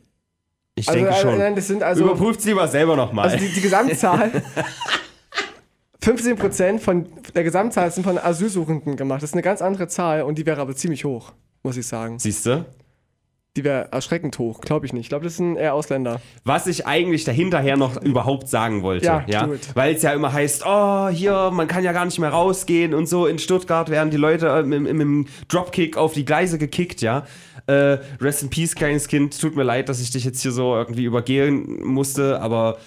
Ich Also, denke äh, schon. Nein, das sind also. Überprüft's lieber selber nochmal. Also die, die Gesamtzahl. 15% von der Gesamtzahl sind von Asylsuchenden gemacht. Das ist eine ganz andere Zahl und die wäre aber ziemlich hoch, muss ich sagen. Siehst du? Die wäre erschreckend hoch, glaube ich nicht. Ich glaube, das sind eher Ausländer. Was ich eigentlich dahinterher noch überhaupt sagen wollte. Ja, Ja. Weil es ja immer heißt, oh, hier, man kann ja gar nicht mehr rausgehen und so. In Stuttgart werden die Leute äh, mit, mit dem Dropkick auf die Gleise gekickt, ja. Äh, rest in Peace, kleines Kind. Tut mir leid, dass ich dich jetzt hier so irgendwie übergehen musste, aber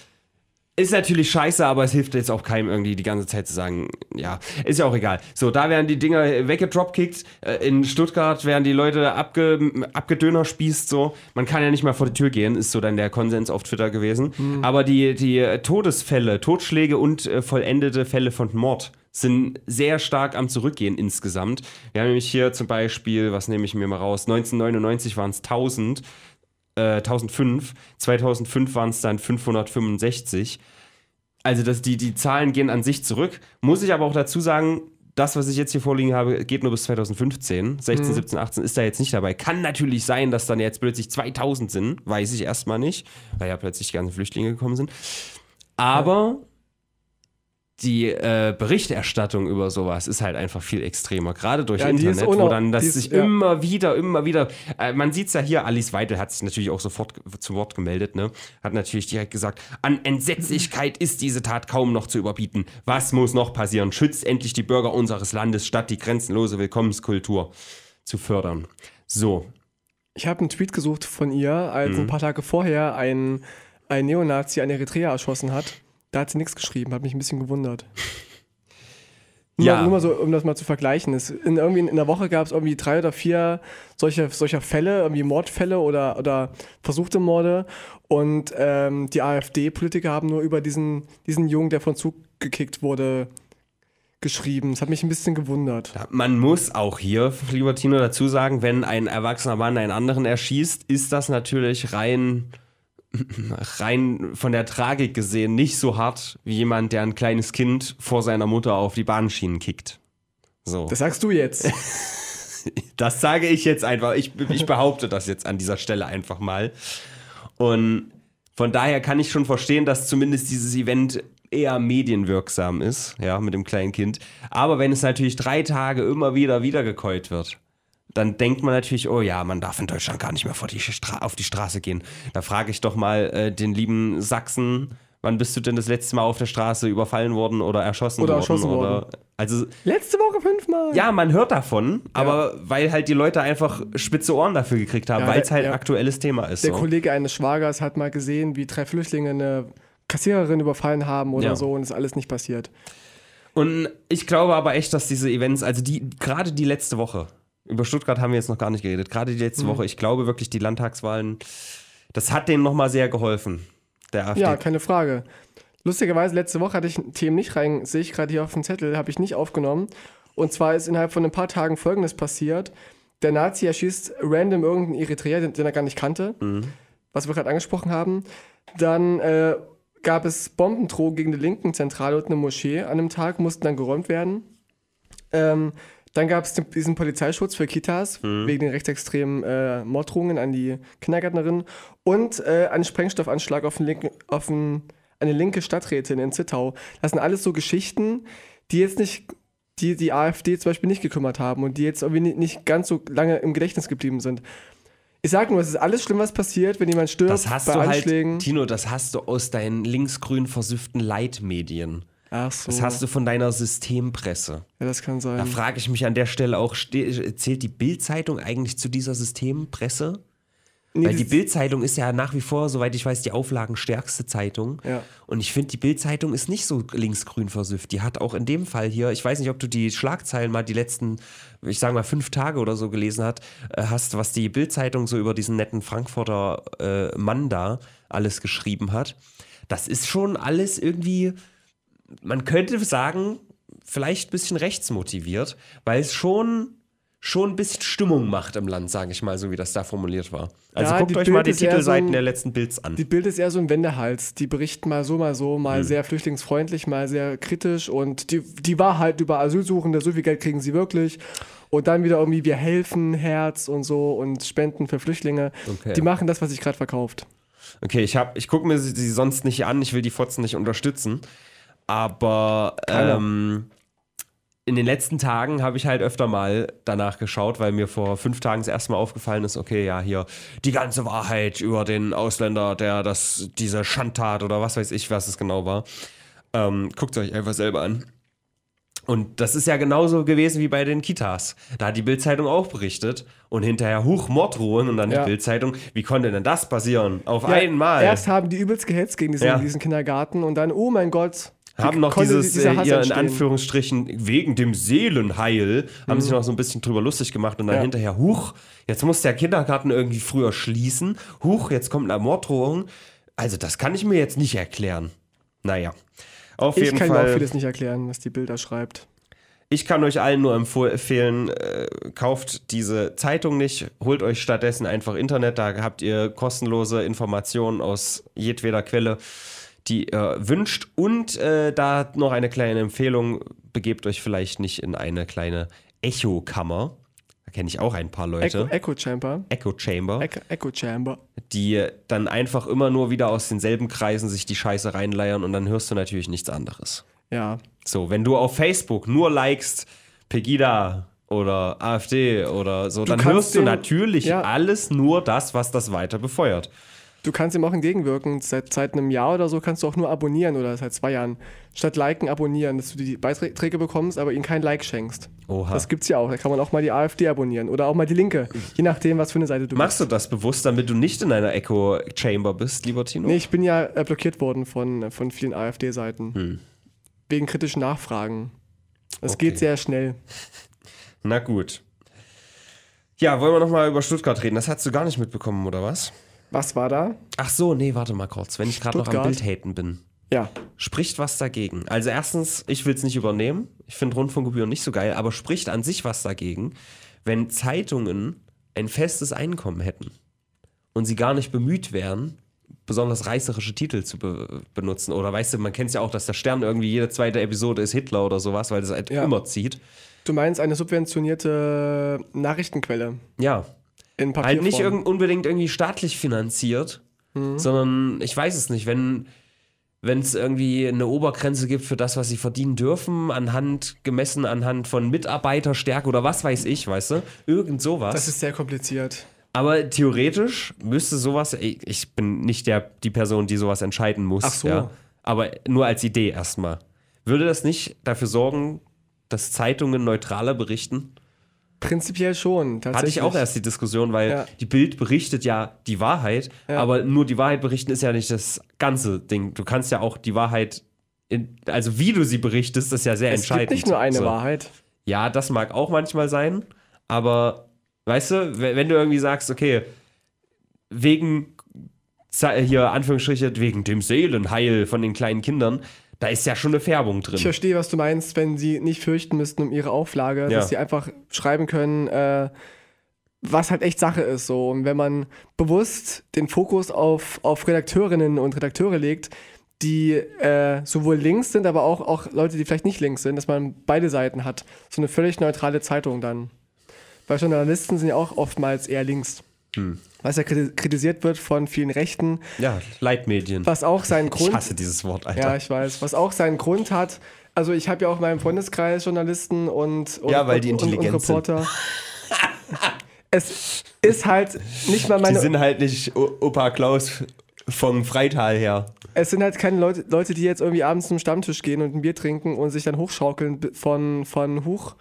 ist natürlich scheiße, aber es hilft jetzt auch keinem irgendwie die ganze Zeit zu sagen, ja, ist ja auch egal. So, da werden die Dinger weggedropkickt. Äh, In Stuttgart werden die Leute abge, abgedönerspießt, so. Man kann ja nicht mal vor die Tür gehen, ist so dann der Konsens auf Twitter gewesen. Aber die, die Todesfälle, Totschläge und äh, vollendete Fälle von Mord sind sehr stark am Zurückgehen insgesamt. Wir haben nämlich hier zum Beispiel, was nehme ich mir mal raus, 1999 waren es 1000, äh, 1005, 2005 waren es dann 565. Also das, die, die Zahlen gehen an sich zurück. Muss ich aber auch dazu sagen, das, was ich jetzt hier vorliegen habe, geht nur bis 2015. 16, 17, 18 ist da jetzt nicht dabei. Kann natürlich sein, dass dann jetzt plötzlich 2000 sind. Weiß ich erstmal nicht, weil ja plötzlich die ganzen Flüchtlinge gekommen sind. Aber die äh, Berichterstattung über sowas ist halt einfach viel extremer, gerade durch Ja, Internet, wo dann das sich ja. immer wieder, immer wieder, äh, man sieht es ja hier, Alice Weidel hat sich natürlich auch sofort zu Wort gemeldet, ne? hat natürlich direkt gesagt, an Entsetzlichkeit ist diese Tat kaum noch zu überbieten. Was muss noch passieren? Schützt endlich die Bürger unseres Landes, statt die grenzenlose Willkommenskultur zu fördern. So, Ich habe einen Tweet gesucht von ihr, als Mhm. ein paar Tage vorher ein, ein Neonazi einen Eritreer erschossen hat. Da hat sie nichts geschrieben, hat mich ein bisschen gewundert. Nur, Ja. mal, nur mal so, um das mal zu vergleichen. Es, in, irgendwie in der Woche gab es irgendwie drei oder vier solcher, solcher Fälle, irgendwie Mordfälle oder, oder versuchte Morde. Und ähm, die AfD-Politiker haben nur über diesen, diesen Jungen, der von Zug gekickt wurde, geschrieben. Das hat mich ein bisschen gewundert. Man muss auch hier, lieber Tino, dazu sagen, wenn ein erwachsener Mann einen anderen erschießt, ist das natürlich rein, rein von der Tragik gesehen nicht so hart wie jemand, der ein kleines Kind vor seiner Mutter auf die Bahnschienen kickt. So. Das sagst du jetzt. Das sage ich jetzt einfach. Ich, ich behaupte das jetzt an dieser Stelle einfach mal. Und von daher kann ich schon verstehen, dass zumindest dieses Event eher medienwirksam ist, ja, mit dem kleinen Kind. Aber wenn es natürlich drei Tage immer wieder wiedergekäut wird, dann denkt man natürlich, oh ja, man darf in Deutschland gar nicht mehr die auf die Straße gehen. Da frage ich doch mal äh, den lieben Sachsen, wann bist du denn das letzte Mal auf der Straße überfallen worden oder erschossen Oder worden? erschossen oder, worden. Also Letzte Woche fünfmal. ja, man hört davon, aber weil halt die Leute einfach spitze Ohren dafür gekriegt haben, Ja, weil es halt ja. aktuelles Thema ist. Der So. Kollege eines Schwagers hat mal gesehen, wie drei Flüchtlinge eine Kassiererin überfallen haben oder Ja. so und ist alles nicht passiert. Und ich glaube aber echt, dass diese Events, also die gerade die letzte Woche, über Stuttgart haben wir jetzt noch gar nicht geredet, gerade die Mhm. letzte Woche, ich glaube wirklich, die Landtagswahlen, das hat denen nochmal sehr geholfen, der AfD. Ja, keine Frage. Lustigerweise, letzte Woche hatte ich Themen nicht rein, sehe ich gerade hier auf dem Zettel, habe ich nicht aufgenommen. Und zwar ist innerhalb von ein paar Tagen Folgendes passiert. Der Nazi erschießt random irgendeinen Eritreer, den, den er gar nicht kannte, was wir gerade angesprochen haben. Dann äh, gab es Bombendrohungen gegen die linken Zentrale und eine Moschee an einem Tag, mussten dann geräumt werden. Ähm, dann gab es diesen Polizeischutz für Kitas wegen den rechtsextremen äh, Morddrohungen an die Kindergärtnerin und äh, einen Sprengstoffanschlag auf, linken, auf ein, eine linke Stadträtin in Zittau. Das sind alles so Geschichten, die jetzt nicht, die die AfD zum Beispiel nicht gekümmert haben und die jetzt irgendwie nicht, nicht ganz so lange im Gedächtnis geblieben sind. Ich sag nur, es ist alles schlimm, was passiert, wenn jemand stirbt Das hast bei du Anschlägen. halt, Tino, das hast du aus deinen linksgrün versüfften Leitmedien. Ach so. Das hast du von deiner Systempresse. ja, das kann sein. Da frage ich mich an der Stelle auch, zählt die Bild-Zeitung eigentlich zu dieser Systempresse? Nee, Weil die Bild-Zeitung ist ja nach wie vor, soweit ich weiß, die auflagenstärkste Zeitung. Ja. Und ich finde, die Bild-Zeitung ist nicht so linksgrün versifft. Die hat auch in dem Fall hier, ich weiß nicht, ob du die Schlagzeilen mal die letzten, ich sage mal, fünf Tage oder so gelesen hat, äh, hast, was die Bild-Zeitung so über diesen netten Frankfurter äh, Mann da alles geschrieben hat. Das ist schon alles irgendwie, man könnte sagen, vielleicht ein bisschen rechtsmotiviert, weil es schon schon ein bisschen Stimmung macht im Land, sage ich mal, so wie das da formuliert war. Also Ja, guckt euch Bild mal die so Titelseiten ein- der letzten Bilds an. Die Bild ist eher so ein Wendehals. Die berichten mal so, mal so, Hm. mal sehr flüchtlingsfreundlich, mal sehr kritisch und die, die Wahrheit über Asylsuchende, so viel Geld kriegen sie wirklich. Und dann wieder irgendwie, wir helfen, Herz und so und Spenden für Flüchtlinge. Okay. Die machen das, was sich gerade verkauft. Okay, ich, hab- ich gucke mir sie, sie sonst nicht an, ich will die Fotzen nicht unterstützen. Aber ähm, in den letzten Tagen habe ich halt öfter mal danach geschaut, weil mir vor fünf Tagen das erste Mal aufgefallen ist, okay, ja, hier die ganze Wahrheit über den Ausländer, der das, diese Schandtat oder was weiß ich, was es genau war. Ähm, Guckt euch einfach selber an. Und das ist ja genauso gewesen wie bei den Kitas. Da hat die Bildzeitung auch berichtet und hinterher Huch, Morddrohungen und dann Ja. die Bildzeitung. Wie konnte denn das passieren? Auf Ja, einmal. Erst haben die übelst gehetzt gegen diesen, Ja. diesen Kindergarten und dann, oh mein Gott. Haben noch dieses, äh, hier in? Anführungsstrichen, wegen dem Seelenheil, haben sich noch so ein bisschen drüber lustig gemacht und dann Mhm. Ja. hinterher, huch, jetzt muss der Kindergarten irgendwie früher schließen, huch, jetzt kommt eine Morddrohung. Also das kann ich mir jetzt nicht erklären. Naja, auf Ich jeden kann mir auch Fall. vieles nicht erklären, was die Bilder schreibt. Ich kann euch allen nur empfehlen, äh, kauft diese Zeitung nicht, holt euch stattdessen einfach Internet, da habt ihr kostenlose Informationen aus jedweder Quelle, die ihr wünscht. Und äh, da noch eine kleine Empfehlung, begebt euch vielleicht nicht in eine kleine Echo-Kammer. Da kenne ich auch ein paar Leute. Echo Chamber. Echo Chamber, Echo, Echo Chamber. die dann einfach immer nur wieder aus denselben Kreisen sich die Scheiße reinleiern und dann hörst du natürlich nichts anderes. Ja. So, wenn du auf Facebook nur likest Pegida oder AfD oder so, dann kannst hörst du den- natürlich ja. alles nur das, was das weiter befeuert. Du kannst ihm auch entgegenwirken. Seit, seit einem Jahr oder so kannst du auch nur abonnieren oder seit zwei Jahren. Statt liken, abonnieren, dass du die Beiträge bekommst, aber ihnen kein Like schenkst. Oha. Das gibt's ja auch. Da kann man auch mal die AfD abonnieren oder auch mal die Linke. Je nachdem, was für eine Seite du Machst du das bewusst, damit du nicht in einer Echo Chamber bist, lieber Tino? Nee, ich bin ja äh, blockiert worden von, von vielen AfD-Seiten. Wegen kritischen Nachfragen. Es Hm. Okay. geht sehr schnell. Na gut. Ja, wollen wir nochmal über Stuttgart reden? Das hast du gar nicht mitbekommen, oder was? Was war da? Ach so, nee, warte mal kurz. Wenn ich gerade noch am Stuttgart. Bild haten bin. Ja. Spricht was dagegen? Also erstens, ich will es nicht übernehmen. Ich finde Rundfunkgebühren nicht so geil, aber spricht an sich was dagegen, wenn Zeitungen ein festes Einkommen hätten und sie gar nicht bemüht wären, besonders reißerische Titel zu be benutzen. Oder weißt du, man kennt es ja auch, dass der Stern irgendwie jede zweite Episode ist Hitler oder sowas, weil das halt Ja. immer zieht. Du meinst eine subventionierte Nachrichtenquelle Ja, in Papierform. halt nicht irgend, unbedingt irgendwie staatlich finanziert, Mhm. sondern ich weiß es nicht, wenn wenn es irgendwie eine Obergrenze gibt für das, was sie verdienen dürfen, anhand, gemessen anhand von Mitarbeiterstärke oder was weiß ich, weißt du? Irgend sowas. Das ist sehr kompliziert. Aber theoretisch müsste sowas, ich bin nicht der, die Person, die sowas entscheiden muss. Ach so. Ja, aber nur als Idee erstmal. Würde das nicht dafür sorgen, dass Zeitungen neutraler berichten? Prinzipiell schon. Hatte ich auch erst die Diskussion, weil Ja. die Bild berichtet ja die Wahrheit, Ja. aber nur die Wahrheit berichten ist ja nicht das ganze Ding. Du kannst ja auch die Wahrheit, in, also wie du sie berichtest, ist ja sehr Es entscheidend. gibt nicht nur eine So. Wahrheit. Ja, das mag auch manchmal sein, aber weißt du, wenn du irgendwie sagst, okay, wegen hier Anführungsstriche wegen dem Seelenheil von den kleinen Kindern, da ist ja schon eine Färbung drin. Ich verstehe, was du meinst, wenn sie nicht fürchten müssten um ihre Auflage, Ja. dass sie einfach schreiben können, äh, was halt echt Sache ist. So. Und wenn man bewusst den Fokus auf, auf Redakteurinnen und Redakteure legt, die äh, sowohl links sind, aber auch, auch Leute, die vielleicht nicht links sind, dass man beide Seiten hat. So eine völlig neutrale Zeitung dann. Weil Journalisten sind ja auch oftmals eher links. Hm. Was ja kriti- kritisiert wird von vielen Rechten, ja, Leitmedien. was auch seinen Grund Ich hasse dieses Wort, Alter. ja, ich weiß. Was auch seinen Grund hat. Also ich habe ja auch in meinem Freundeskreis Journalisten und, und, Ja, weil die und, und, und intelligent. Reporter. es ist halt nicht mal Die meine. sind halt nicht Opa Klaus vom Freital her. es sind halt keine Leute, Leute, die jetzt irgendwie abends zum Stammtisch gehen und ein Bier trinken und sich dann hochschaukeln von, von Huch.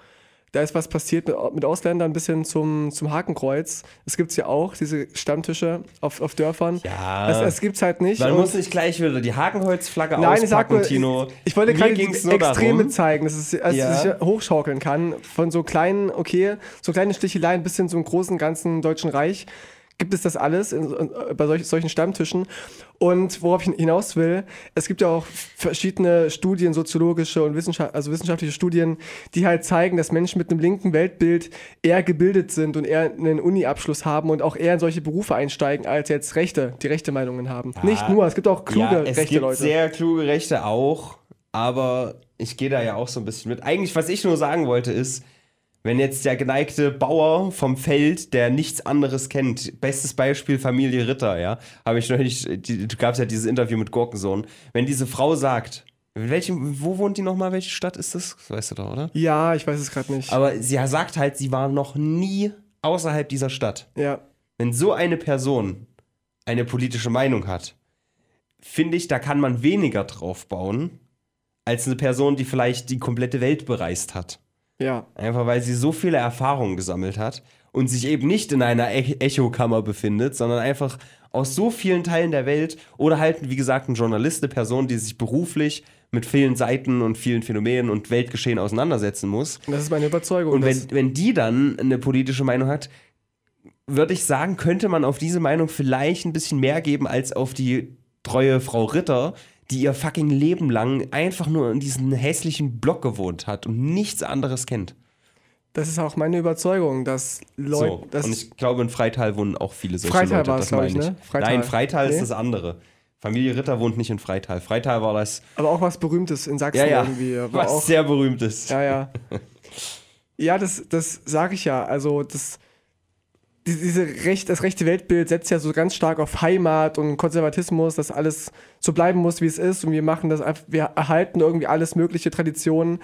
Da ist was passiert mit, mit Ausländern bis hin zum, zum Hakenkreuz. Es gibt ja auch, diese Stammtische auf, auf Dörfern. Ja. Es, es gibt es halt nicht. Man muss nicht gleich wieder die Hakenholzflagge Nein, ich sag auspacken, nur, Tino. ich, ich wollte gerade die Extreme darum, zeigen, dass es dass Ja. es sich hochschaukeln kann. Von so kleinen, okay, so kleinen Sticheleien bis hin zum großen, ganzen Deutschen Reich gibt es das alles in, in, bei solch, solchen Stammtischen. Und worauf ich hinaus will, es gibt ja auch verschiedene Studien, soziologische und Wissenschaft, also wissenschaftliche Studien, die halt zeigen, dass Menschen mit einem linken Weltbild eher gebildet sind und eher einen Uni-Abschluss haben und auch eher in solche Berufe einsteigen, als jetzt Rechte, die rechte Meinungen haben. Nicht nur, es gibt auch kluge ja, es rechte gibt Leute. sehr kluge Rechte auch, aber ich gehe da ja auch so ein bisschen mit. Eigentlich, was ich nur sagen wollte, ist, wenn jetzt der geneigte Bauer vom Feld, der nichts anderes kennt, bestes Beispiel Familie Ritter, ja, habe ich neulich, gab es ja dieses Interview mit Gurkensohn, wenn diese Frau sagt, welchem, wo wohnt die nochmal, welche Stadt ist das? Das weißt du doch, oder? Ja, ich weiß es gerade nicht. Aber sie sagt halt, sie war noch nie außerhalb dieser Stadt. ja. Wenn so eine Person eine politische Meinung hat, finde ich, da kann man weniger drauf bauen, als eine Person, die vielleicht die komplette Welt bereist hat. Ja, Einfach weil sie so viele Erfahrungen gesammelt hat und sich eben nicht in einer e Echokammer befindet, sondern einfach aus so vielen Teilen der Welt oder halt, wie gesagt, ein Journalist, eine Person, die sich beruflich mit vielen Seiten und vielen Phänomenen und Weltgeschehen auseinandersetzen muss. das ist meine Überzeugung. Und wenn, wenn die dann eine politische Meinung hat, würde ich sagen, könnte man auf diese Meinung vielleicht ein bisschen mehr geben als auf die treue Frau Ritter, die ihr fucking Leben lang einfach nur in diesem hässlichen Block gewohnt hat und nichts anderes kennt. das ist auch meine Überzeugung, dass Leute. so. das und ich glaube, in Freital wohnen auch viele solche Freital Leute. war das meine ich, ne? Freital. Nein, Freital Nee? ist das andere. Familie Ritter wohnt nicht in Freital. Freital war das, aber auch was Berühmtes in Sachsen ja, ja, irgendwie. War was auch, sehr berühmtes. ja, ja. Ja, das, das sage ich ja. Also, das, diese Recht, das rechte Weltbild setzt ja so ganz stark auf Heimat und Konservatismus, dass alles so bleiben muss, wie es ist. Und wir machen das wir erhalten irgendwie alles mögliche Traditionen.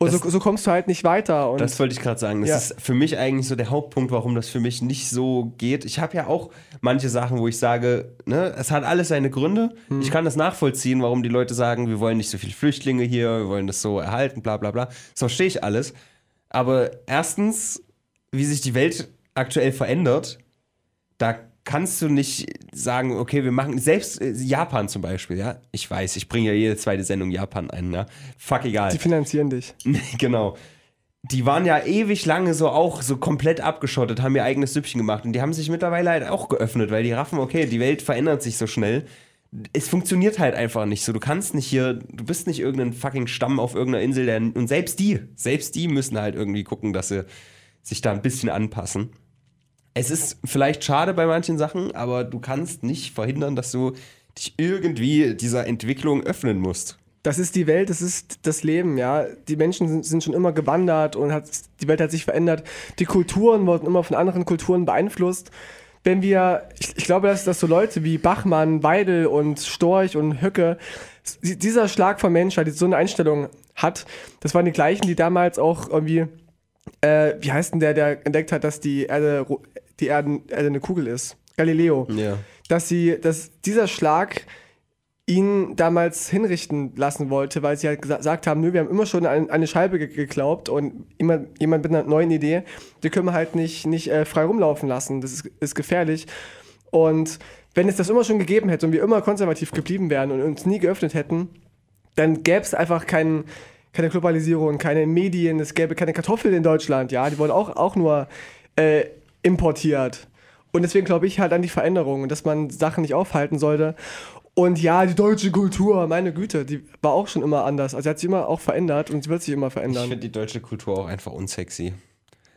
Und Das- so, so kommst du halt nicht weiter. Und Das wollte ich gerade sagen. Das Ja. ist für mich eigentlich so der Hauptpunkt, warum das für mich nicht so geht. Ich habe ja auch manche Sachen, wo ich sage, ne, es hat alles seine Gründe. Hm. Ich kann das nachvollziehen, warum die Leute sagen, wir wollen nicht so viele Flüchtlinge hier, wir wollen das so erhalten, bla bla bla. Das verstehe ich alles. Aber erstens, wie sich die Welt aktuell verändert, da kannst du nicht sagen, okay, wir machen, selbst äh, Japan zum Beispiel, ja, ich weiß, ich bringe ja jede zweite Sendung Japan ein, ja, fuck egal. die finanzieren dich. genau. Die waren ja ewig lange so auch so komplett abgeschottet, haben ihr eigenes Süppchen gemacht und die haben sich mittlerweile halt auch geöffnet, weil die raffen, okay, die Welt verändert sich so schnell. Es funktioniert halt einfach nicht so. Du kannst nicht hier, du bist nicht irgendein fucking Stamm auf irgendeiner Insel, der, und selbst die, selbst die müssen halt irgendwie gucken, dass sie sich da ein bisschen anpassen. Es ist vielleicht schade bei manchen Sachen, aber du kannst nicht verhindern, dass du dich irgendwie dieser Entwicklung öffnen musst. Das ist die Welt, das ist das Leben, ja. Die Menschen sind, schon immer gewandert und hat, die Welt hat sich verändert. Die Kulturen wurden immer von anderen Kulturen beeinflusst. Wenn wir, ich, ich glaube, dass, dass so Leute wie Bachmann, Weidel und Storch und Höcke, dieser Schlag von Menschheit, die so eine Einstellung hat, das waren die gleichen, die damals auch irgendwie, äh, wie heißt denn der, der entdeckt hat, dass die Erde, die Erde, Erde eine Kugel ist? Galileo Ja. dass sie, dass dieser Schlag ihn damals hinrichten lassen wollte, weil sie halt gesa- gesagt haben, nö, wir haben immer schon an eine Scheibe ge geglaubt und immer jemand mit einer neuen Idee, die können wir halt nicht, nicht äh, frei rumlaufen lassen. Das ist, ist gefährlich. Und wenn es das immer schon gegeben hätte und wir immer konservativ geblieben wären und uns nie geöffnet hätten, dann gäbe es einfach kein, keine Globalisierung, keine Medien, es gäbe keine Kartoffeln in Deutschland, ja, die wurden auch, auch nur äh, importiert. Und deswegen glaube ich halt an die Veränderung, dass man Sachen nicht aufhalten sollte. Und ja, die deutsche Kultur, meine Güte, die war auch schon immer anders. Also sie hat sich immer auch verändert und sie wird sich immer Ich verändern. finde die deutsche Kultur auch einfach unsexy.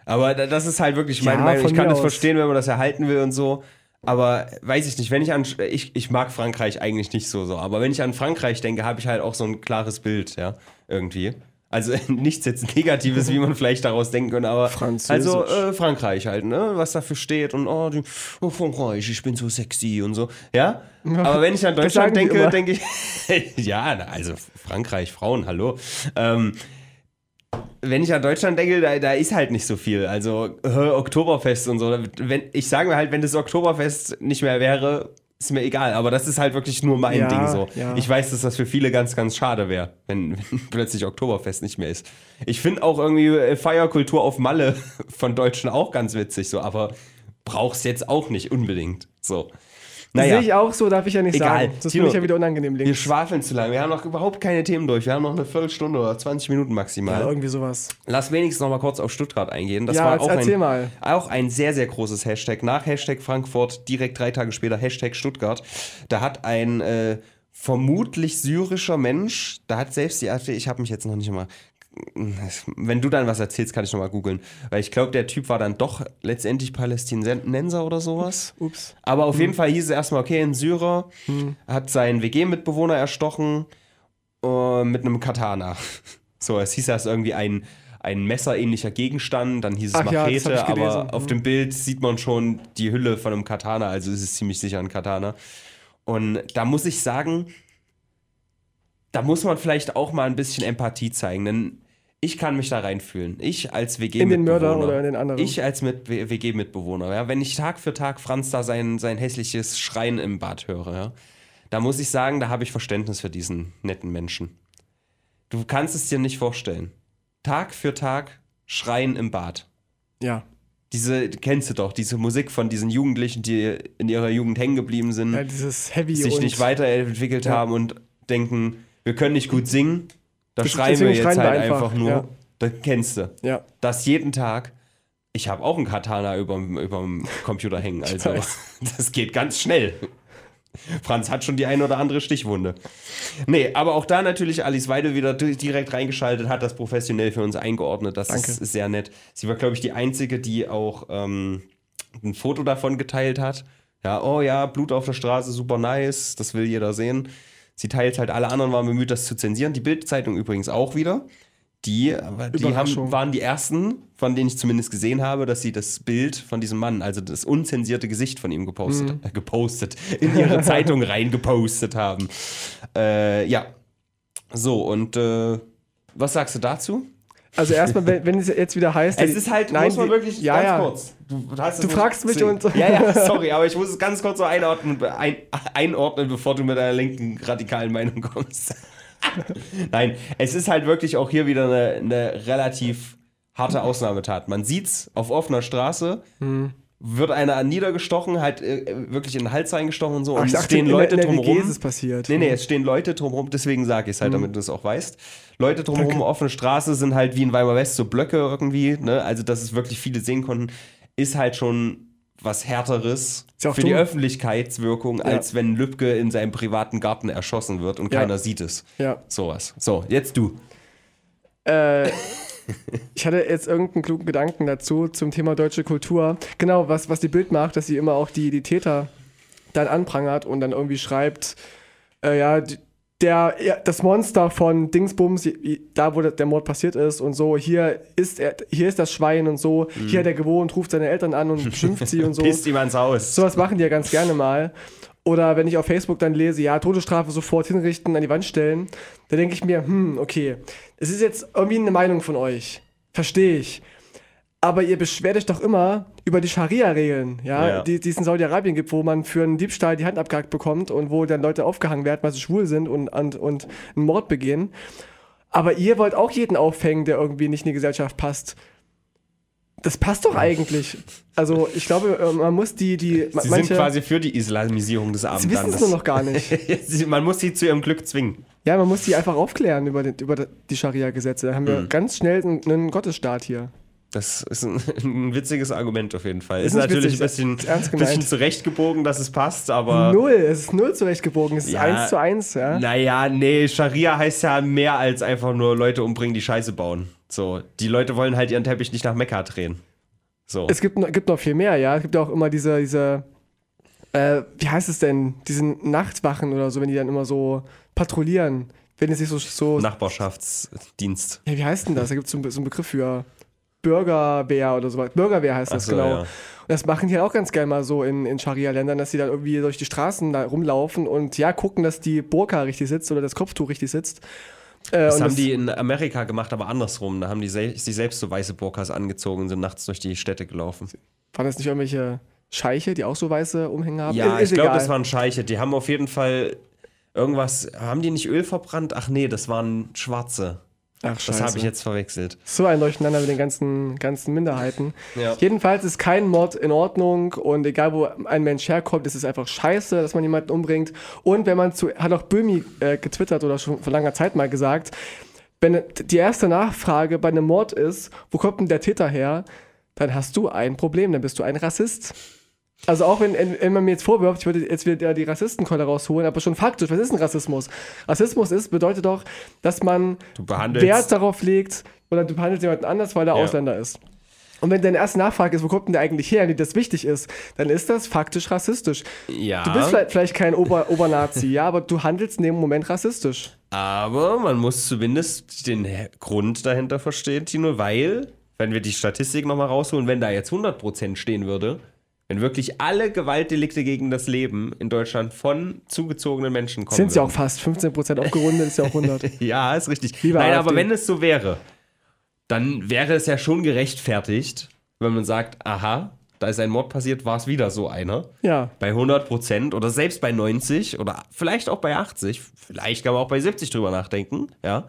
Aber da- das ist halt wirklich Ja, meine Meinung. von Ich kann das aus. verstehen, wenn man das erhalten will und so. Aber weiß ich nicht, wenn ich an ich, ich mag Frankreich eigentlich nicht so so, aber wenn ich an Frankreich denke, habe ich halt auch so ein klares Bild, ja, irgendwie. Also nichts jetzt Negatives, wie man vielleicht daraus denken könnte, aber also äh, Frankreich halt, ne, was dafür steht und oh, die, oh Frankreich, ich bin so sexy und so, ja. Aber wenn ich an Deutschland denke, denke ich, ja, also Frankreich, Frauen, hallo. Ähm, wenn ich an Deutschland denke, da, da ist halt nicht so viel. Also äh, Oktoberfest und so. Wenn, ich sage mir halt, wenn das Oktoberfest nicht mehr wäre, ist mir egal, aber das ist halt wirklich nur mein Ja, Ding so. ja. Ich weiß, dass das für viele ganz, ganz schade wäre, wenn, wenn plötzlich Oktoberfest nicht mehr ist. Ich finde auch irgendwie äh, Feierkultur auf Malle von Deutschen auch ganz witzig, so, aber brauch's jetzt auch nicht unbedingt. So. Naja. Sehe ich auch so, darf ich ja nicht Egal. sagen. Das Tino, finde ich ja wieder unangenehm Wir links. schwafeln zu lange. Wir haben noch überhaupt keine Themen durch. Wir haben noch eine Viertelstunde oder 20 Minuten maximal. Ja, irgendwie sowas. Lass wenigstens noch mal kurz auf Stuttgart eingehen. Das Ja, war auch ein, mal. auch ein sehr, sehr großes Hashtag. Nach Hashtag Frankfurt, direkt drei Tage später Hashtag Stuttgart. Da hat ein äh, vermutlich syrischer Mensch, da hat selbst die AfD, ich habe mich jetzt noch nicht mal. Wenn du dann was erzählst, kann ich noch mal googeln. Weil ich glaube, der Typ war dann doch letztendlich Palästinenser oder sowas. Ups. Aber auf jeden Fall hieß es erstmal, okay, ein Syrer hat seinen WG-Mitbewohner erstochen äh, mit einem Katana. So, es hieß erst irgendwie ein, ein messerähnlicher Gegenstand, dann hieß es Ach ja, Machete, gelesen. aber auf Mhm. dem Bild sieht man schon die Hülle von einem Katana, also ist es ziemlich sicher ein Katana. Und da muss ich sagen, da muss man vielleicht auch mal ein bisschen Empathie zeigen, denn ich kann mich da reinfühlen. Ich als In den WG-Mitbewohner. Mörder oder in den anderen. Ich als mit WG-Mitbewohner, ja, wenn ich Tag für Tag Franz da sein, sein hässliches Schreien im Bad höre, ja, da muss ich sagen, da habe ich Verständnis für diesen netten Menschen. Du kannst es dir nicht vorstellen. Tag für Tag Schreien im Bad. ja. Diese, kennst du doch, diese Musik von diesen Jugendlichen, die in ihrer Jugend hängen geblieben sind, ja, dieses Heavy sich nicht weiterentwickelt Ja. haben und denken, wir können nicht gut singen, da schreien wir jetzt schreien halt einfach, einfach, nur. ja. Das kennst du Ja, das jeden Tag. Ich habe auch einen Katana überm, überm Computer hängen, also das geht ganz schnell. Franz hat schon die eine oder andere Stichwunde. Nee, aber auch da natürlich Alice Weidel wieder di- direkt reingeschaltet, hat das professionell für uns eingeordnet. Das Danke. ist, ist sehr nett. Sie war, glaube ich, die Einzige, die auch ähm, ein Foto davon geteilt hat. Ja, oh ja, Blut auf der Straße, super nice, das will jeder sehen. Sie teilt halt, alle anderen waren bemüht, das zu zensieren. Die Bild-Zeitung übrigens auch wieder. Die, die haben, waren die ersten, von denen ich zumindest gesehen habe, dass sie das Bild von diesem Mann, also das unzensierte Gesicht von ihm gepostet, Mhm. äh, gepostet, in ihre Zeitung reingepostet haben. Äh, ja. So, und äh, was sagst du dazu? Also erstmal, wenn, wenn es jetzt wieder heißt. Es ist halt, nein, muss man wirklich ja, ganz ja. kurz. Du, es Du fragst mich und- Ja, ja, sorry, aber ich muss es ganz kurz so einordnen, ein, einordnen, bevor du mit deiner linken radikalen Meinung kommst. Nein, es ist halt wirklich auch hier wieder eine, eine relativ harte Ausnahmetat. Man sieht's auf offener Straße, Hm. Wird einer niedergestochen, halt äh, wirklich in den Hals reingestochen und so. Ach, und ich es stehen in der- Leute in der drumherum. ist es passiert. Nee, nee, es stehen Leute drumherum, deswegen sage ich es halt, damit du es auch weißt. Leute drumherum, Danke. offene Straße sind halt wie in Weimar West so Blöcke irgendwie, ne? Also, dass es wirklich viele sehen konnten, ist halt schon was härteres ja für die dumm. Öffentlichkeitswirkung, als wenn Lübcke in seinem privaten Garten erschossen wird und Ja. keiner sieht es. Ja. Sowas. So, jetzt du. Äh, ich hatte jetzt irgendeinen klugen Gedanken dazu zum Thema deutsche Kultur. Genau, was, was die Bild macht, dass sie immer auch die, die Täter dann anprangert und dann irgendwie schreibt, äh, ja, die- der, ja, das Monster von Dingsbums, da wo der Mord passiert ist und so, hier ist er, hier ist das Schwein und so, hier hat er gewohnt, ruft seine Eltern an und beschimpft sie und so. Pisst ihm ans Haus. Sowas machen die ja ganz gerne mal. Oder wenn ich auf Facebook dann lese, ja, Todesstrafe sofort hinrichten, an die Wand stellen, dann denke ich mir, hm, okay, es ist jetzt irgendwie eine Meinung von euch. Verstehe ich. Aber ihr beschwert euch doch immer über die Scharia-Regeln, ja, Ja. die, die es in Saudi-Arabien gibt, wo man für einen Diebstahl die Hand abgehackt bekommt und wo dann Leute aufgehangen werden, weil sie schwul sind und, und, und einen Mord begehen. Aber ihr wollt auch jeden aufhängen, der irgendwie nicht in die Gesellschaft passt. Das passt doch eigentlich. Also ich glaube, äh, man muss die, die Sie manche, sind quasi für die Islamisierung des sie wissen Abendlandes. es nur noch gar nicht. Sie- Man muss sie zu ihrem Glück zwingen. Ja, man muss die einfach aufklären über, den, über die Scharia-Gesetze. Da haben wir Mhm. ganz schnell einen, einen Gottesstaat hier. Das ist ein, ein witziges Argument auf jeden Fall. Ist, Ist natürlich witzig, ein bisschen, ist bisschen zurechtgebogen, dass es passt, aber. null, es ist null zurechtgebogen, es ist Ja. eins zu eins, ja. Naja, nee, Scharia heißt ja mehr als einfach nur Leute umbringen, die Scheiße bauen. So, die Leute wollen halt ihren Teppich nicht nach Mekka drehen. So. Es gibt, noch- gibt noch viel mehr, ja. Es gibt auch immer diese, diese äh, wie heißt es denn, diesen Nachtwachen oder so, wenn die dann immer so patrouillieren. Wenn es sich so, so Nachbarschaftsdienst. ja, wie heißt denn das? Da gibt es so, einen- so einen Begriff für Bürgerwehr oder sowas. Bürgerwehr heißt das, so, genau. ja. Und das machen die halt auch ganz gerne mal so in, in Scharia-Ländern, dass sie dann irgendwie durch die Straßen da rumlaufen und ja, gucken, dass die Burka richtig sitzt oder das Kopftuch richtig sitzt. Äh, Das haben die in Amerika gemacht, aber andersrum. Da haben die sel sich selbst so weiße Burkas angezogen und sind nachts durch die Städte gelaufen. Waren das nicht irgendwelche Scheiche, die auch so weiße Umhänge haben. Ja, Ist- ich glaube, das waren Scheiche. Die haben auf jeden Fall irgendwas. Haben die nicht Öl verbrannt? Ach nee, das waren Schwarze. Ach, Das scheiße. habe ich jetzt verwechselt. So ein Durcheinander mit den ganzen, ganzen Minderheiten. Ja. Jedenfalls ist kein Mord in Ordnung und egal wo ein Mensch herkommt, ist es einfach scheiße, dass man jemanden umbringt. Und wenn man zu, hat auch Böhmi äh, getwittert oder schon vor langer Zeit mal gesagt, wenn die erste Nachfrage bei einem Mord ist, wo kommt denn der Täter her, dann hast du ein Problem, dann bist du ein Rassist. Also auch wenn, wenn man mir jetzt vorwirft, ich würde jetzt wieder die Rassistenkeule rausholen, aber schon faktisch, was ist ein Rassismus? Rassismus ist, bedeutet doch, dass man. Wert darauf legt oder du behandelst jemanden anders, weil er Ja. Ausländer ist. Und wenn deine erste Nachfrage ist, wo kommt denn der eigentlich her, und dir das wichtig ist, dann ist das faktisch rassistisch. ja. Du bist vielleicht, vielleicht kein Ober Obernazi, ja, aber du handelst in dem Moment rassistisch. Aber man muss zumindest den Grund dahinter verstehen, Tino, weil, wenn wir die Statistik nochmal rausholen, wenn da jetzt 100% stehen würde, wenn wirklich alle Gewaltdelikte gegen das Leben in Deutschland von zugezogenen Menschen kommen Sind ja auch fast 15% aufgerundet, ist ja auch 100. Ja, ist richtig. Lieber Nein, AfD. aber wenn es so wäre, dann wäre es ja schon gerechtfertigt, wenn man sagt, aha, da ist ein Mord passiert, war es wieder so einer. Ja, Bei 100 Prozent oder selbst bei 90 oder vielleicht auch bei 80, vielleicht kann man auch bei 70 drüber nachdenken, ja.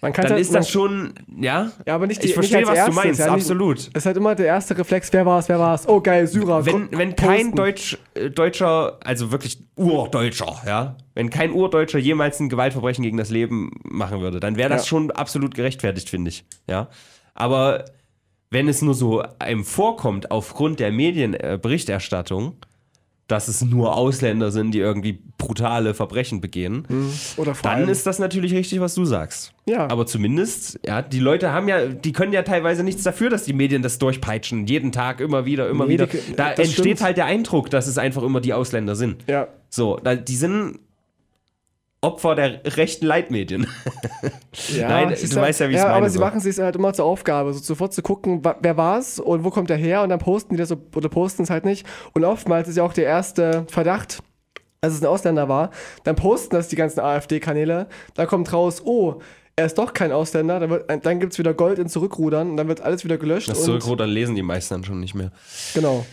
Man kann Dann halt- ist das schon, ja. Ja, aber nicht die, ich verstehe, was als du erstes, meinst, ja, absolut. Es ist halt immer der erste Reflex, wer war es, wer war es? Oh geil, Syrer. Wenn, wenn kein. Deutsch, äh, Deutscher, also wirklich Urdeutscher, ja, wenn kein Urdeutscher jemals ein Gewaltverbrechen gegen das Leben machen würde, dann wäre das Ja. schon absolut gerechtfertigt, finde ich, ja. Aber wenn es nur so einem vorkommt, aufgrund der Medienberichterstattung, dass es nur Ausländer sind, die irgendwie brutale Verbrechen begehen, Oder vor dann allem, ist das natürlich richtig, was du sagst. Ja. Aber zumindest, ja, die Leute haben ja, die können ja teilweise nichts dafür, dass die Medien das durchpeitschen. Jeden Tag, immer wieder, immer Nee, wieder. die- Da das entsteht stimmt. halt der Eindruck, dass es einfach immer die Ausländer sind. ja. So, da, die sind Opfer der rechten Leitmedien. Ja, Nein, es du ist weißt ja, wie ich's Ja, aber meine, sie so. machen es sich halt immer zur Aufgabe, so sofort zu gucken, wer war's und wo kommt der her und dann posten die das so, oder posten es halt nicht. Und oftmals ist ja auch der erste Verdacht, dass es ein Ausländer war. Dann posten das die ganzen AfD-Kanäle. Da kommt raus, oh, er ist doch kein Ausländer. Dann, wird- dann gibt es wieder Gold in Zurückrudern und dann wird alles wieder gelöscht. Das und, Zurückrudern lesen die meisten dann schon nicht mehr. Genau.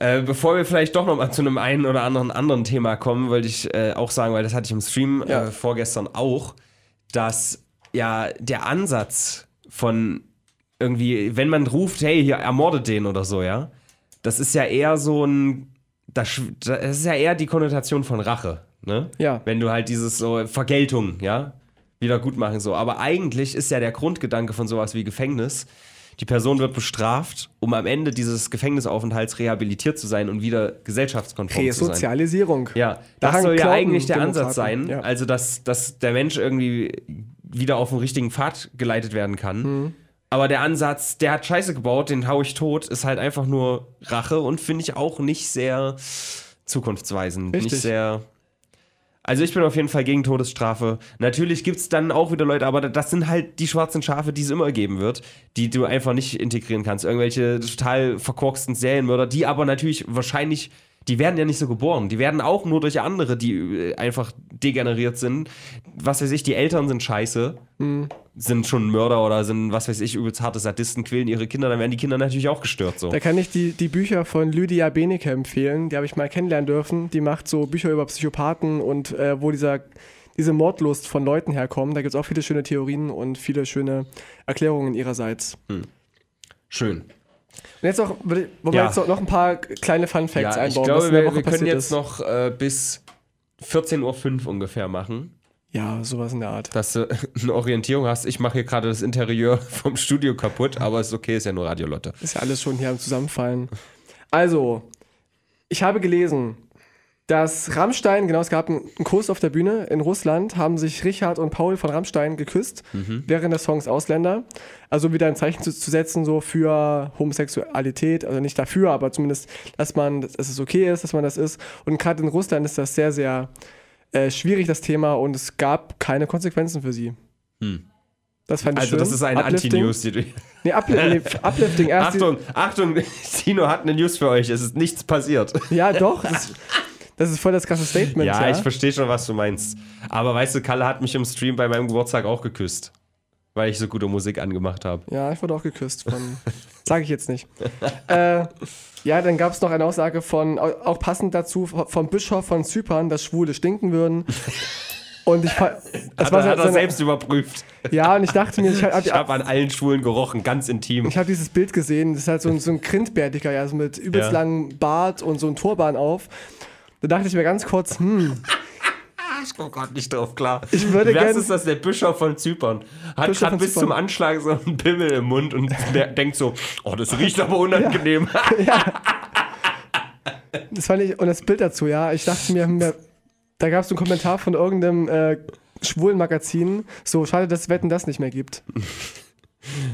Äh, bevor wir vielleicht doch noch mal zu einem einen oder anderen anderen Thema kommen, wollte ich äh, auch sagen, weil das hatte ich im Stream Ja. äh, vorgestern auch, dass ja der Ansatz von irgendwie, wenn man ruft, hey, hier ermordet den oder so, ja, das ist ja eher so ein, das, das ist ja eher die Konnotation von Rache, ne? Ja. Wenn du halt dieses so Vergeltung, ja, wieder gut machen so. Aber eigentlich ist ja der Grundgedanke von sowas wie Gefängnis, die Person wird bestraft, um am Ende dieses Gefängnisaufenthalts rehabilitiert zu sein und wieder gesellschaftskonform zu sein. Resozialisierung. Ja, das Daran soll ja eigentlich der Demokraten. Ansatz sein, Ja. also dass, dass der Mensch irgendwie wieder auf den richtigen Pfad geleitet werden kann. Mhm. Aber der Ansatz, der hat Scheiße gebaut, den hau ich tot, ist halt einfach nur Rache und finde ich auch nicht sehr zukunftsweisend. Richtig. Nicht sehr. Also ich bin auf jeden Fall gegen Todesstrafe. Natürlich gibt es dann auch wieder Leute, aber das sind halt die schwarzen Schafe, die es immer geben wird, die du einfach nicht integrieren kannst. Irgendwelche total verkorksten Serienmörder, die aber natürlich wahrscheinlich, die werden ja nicht so geboren. Die werden auch nur durch andere, die äh, einfach degeneriert sind. Was weiß ich, die Eltern sind scheiße, sind schon Mörder oder sind, was weiß ich, übelst harte Sadisten, quälen ihre Kinder, dann werden die Kinder natürlich auch gestört so. Da kann ich die, die Bücher von Lydia Benecke empfehlen. Die habe ich mal kennenlernen dürfen. Die macht so Bücher über Psychopathen und äh, wo dieser, diese Mordlust von Leuten herkommt. Da gibt es auch viele schöne Theorien und viele schöne Erklärungen ihrerseits. Schön. Und jetzt auch, wollen wir Ja. jetzt noch ein paar kleine Fun Facts Ja, ich einbauen, was glaube, wir, wir können jetzt ist. noch äh, bis 14.05 Uhr ungefähr machen, Ja, sowas in der Art. dass du eine Orientierung hast. Ich mache hier gerade das Interieur vom Studio kaputt, aber ist okay, ist ja nur Radiolotte. Ist ja alles schon hier am Zusammenfallen. Also, ich habe gelesen, dass Rammstein, genau, es gab einen Kuss auf der Bühne in Russland, haben sich Richard und Paul von Rammstein geküsst während des Songs Ausländer. Also wieder ein Zeichen zu, zu setzen, so für Homosexualität, also nicht dafür, aber zumindest, dass man, dass es okay ist, dass man das ist. Und gerade in Russland ist das sehr, sehr äh, schwierig, das Thema, und es gab keine Konsequenzen für sie. Das fand ich Also, schön. das ist eine. Anti-News. die du- Nee, Upli nee, Uplifting. Erst Achtung, Achtung, Tino hat eine News für euch. Es ist nichts passiert. Ja, doch. Das, das ist voll das krasse Statement. Ja, Ja, ich verstehe schon, was du meinst. Aber weißt du, Kalle hat mich im Stream bei meinem Geburtstag auch geküsst. Weil ich so gute Musik angemacht habe. ja, ich wurde auch geküsst von, Sage ich jetzt nicht. äh, ja, dann gab es noch eine Aussage von, auch passend dazu, vom Bischof von Zypern, dass Schwule stinken würden. Und ich das Hat, war er, hat er selbst überprüft. Ja, und ich dachte mir, ich habe Ich habe an allen Schwulen gerochen, ganz intim. ich hab dieses Bild gesehen, das ist halt so ein, so ein Grindbärtiger, ja, so mit übelst Ja. langem Bart und so ein Turban auf. Da dachte ich mir ganz kurz, hm, Ich komme gerade nicht drauf klar. Ich würde Was gern- ist das? Der Bischof von Zypern. Hat gerade bis Zypern. zum Anschlag so einen Pimmel im Mund und denkt so, oh, das riecht aber unangenehm. das fand ich, und das Bild dazu, ja, ich dachte mir, mir da gab es einen Kommentar von irgendeinem äh, schwulen Magazin, so, schade, dass es Wetten das nicht mehr gibt.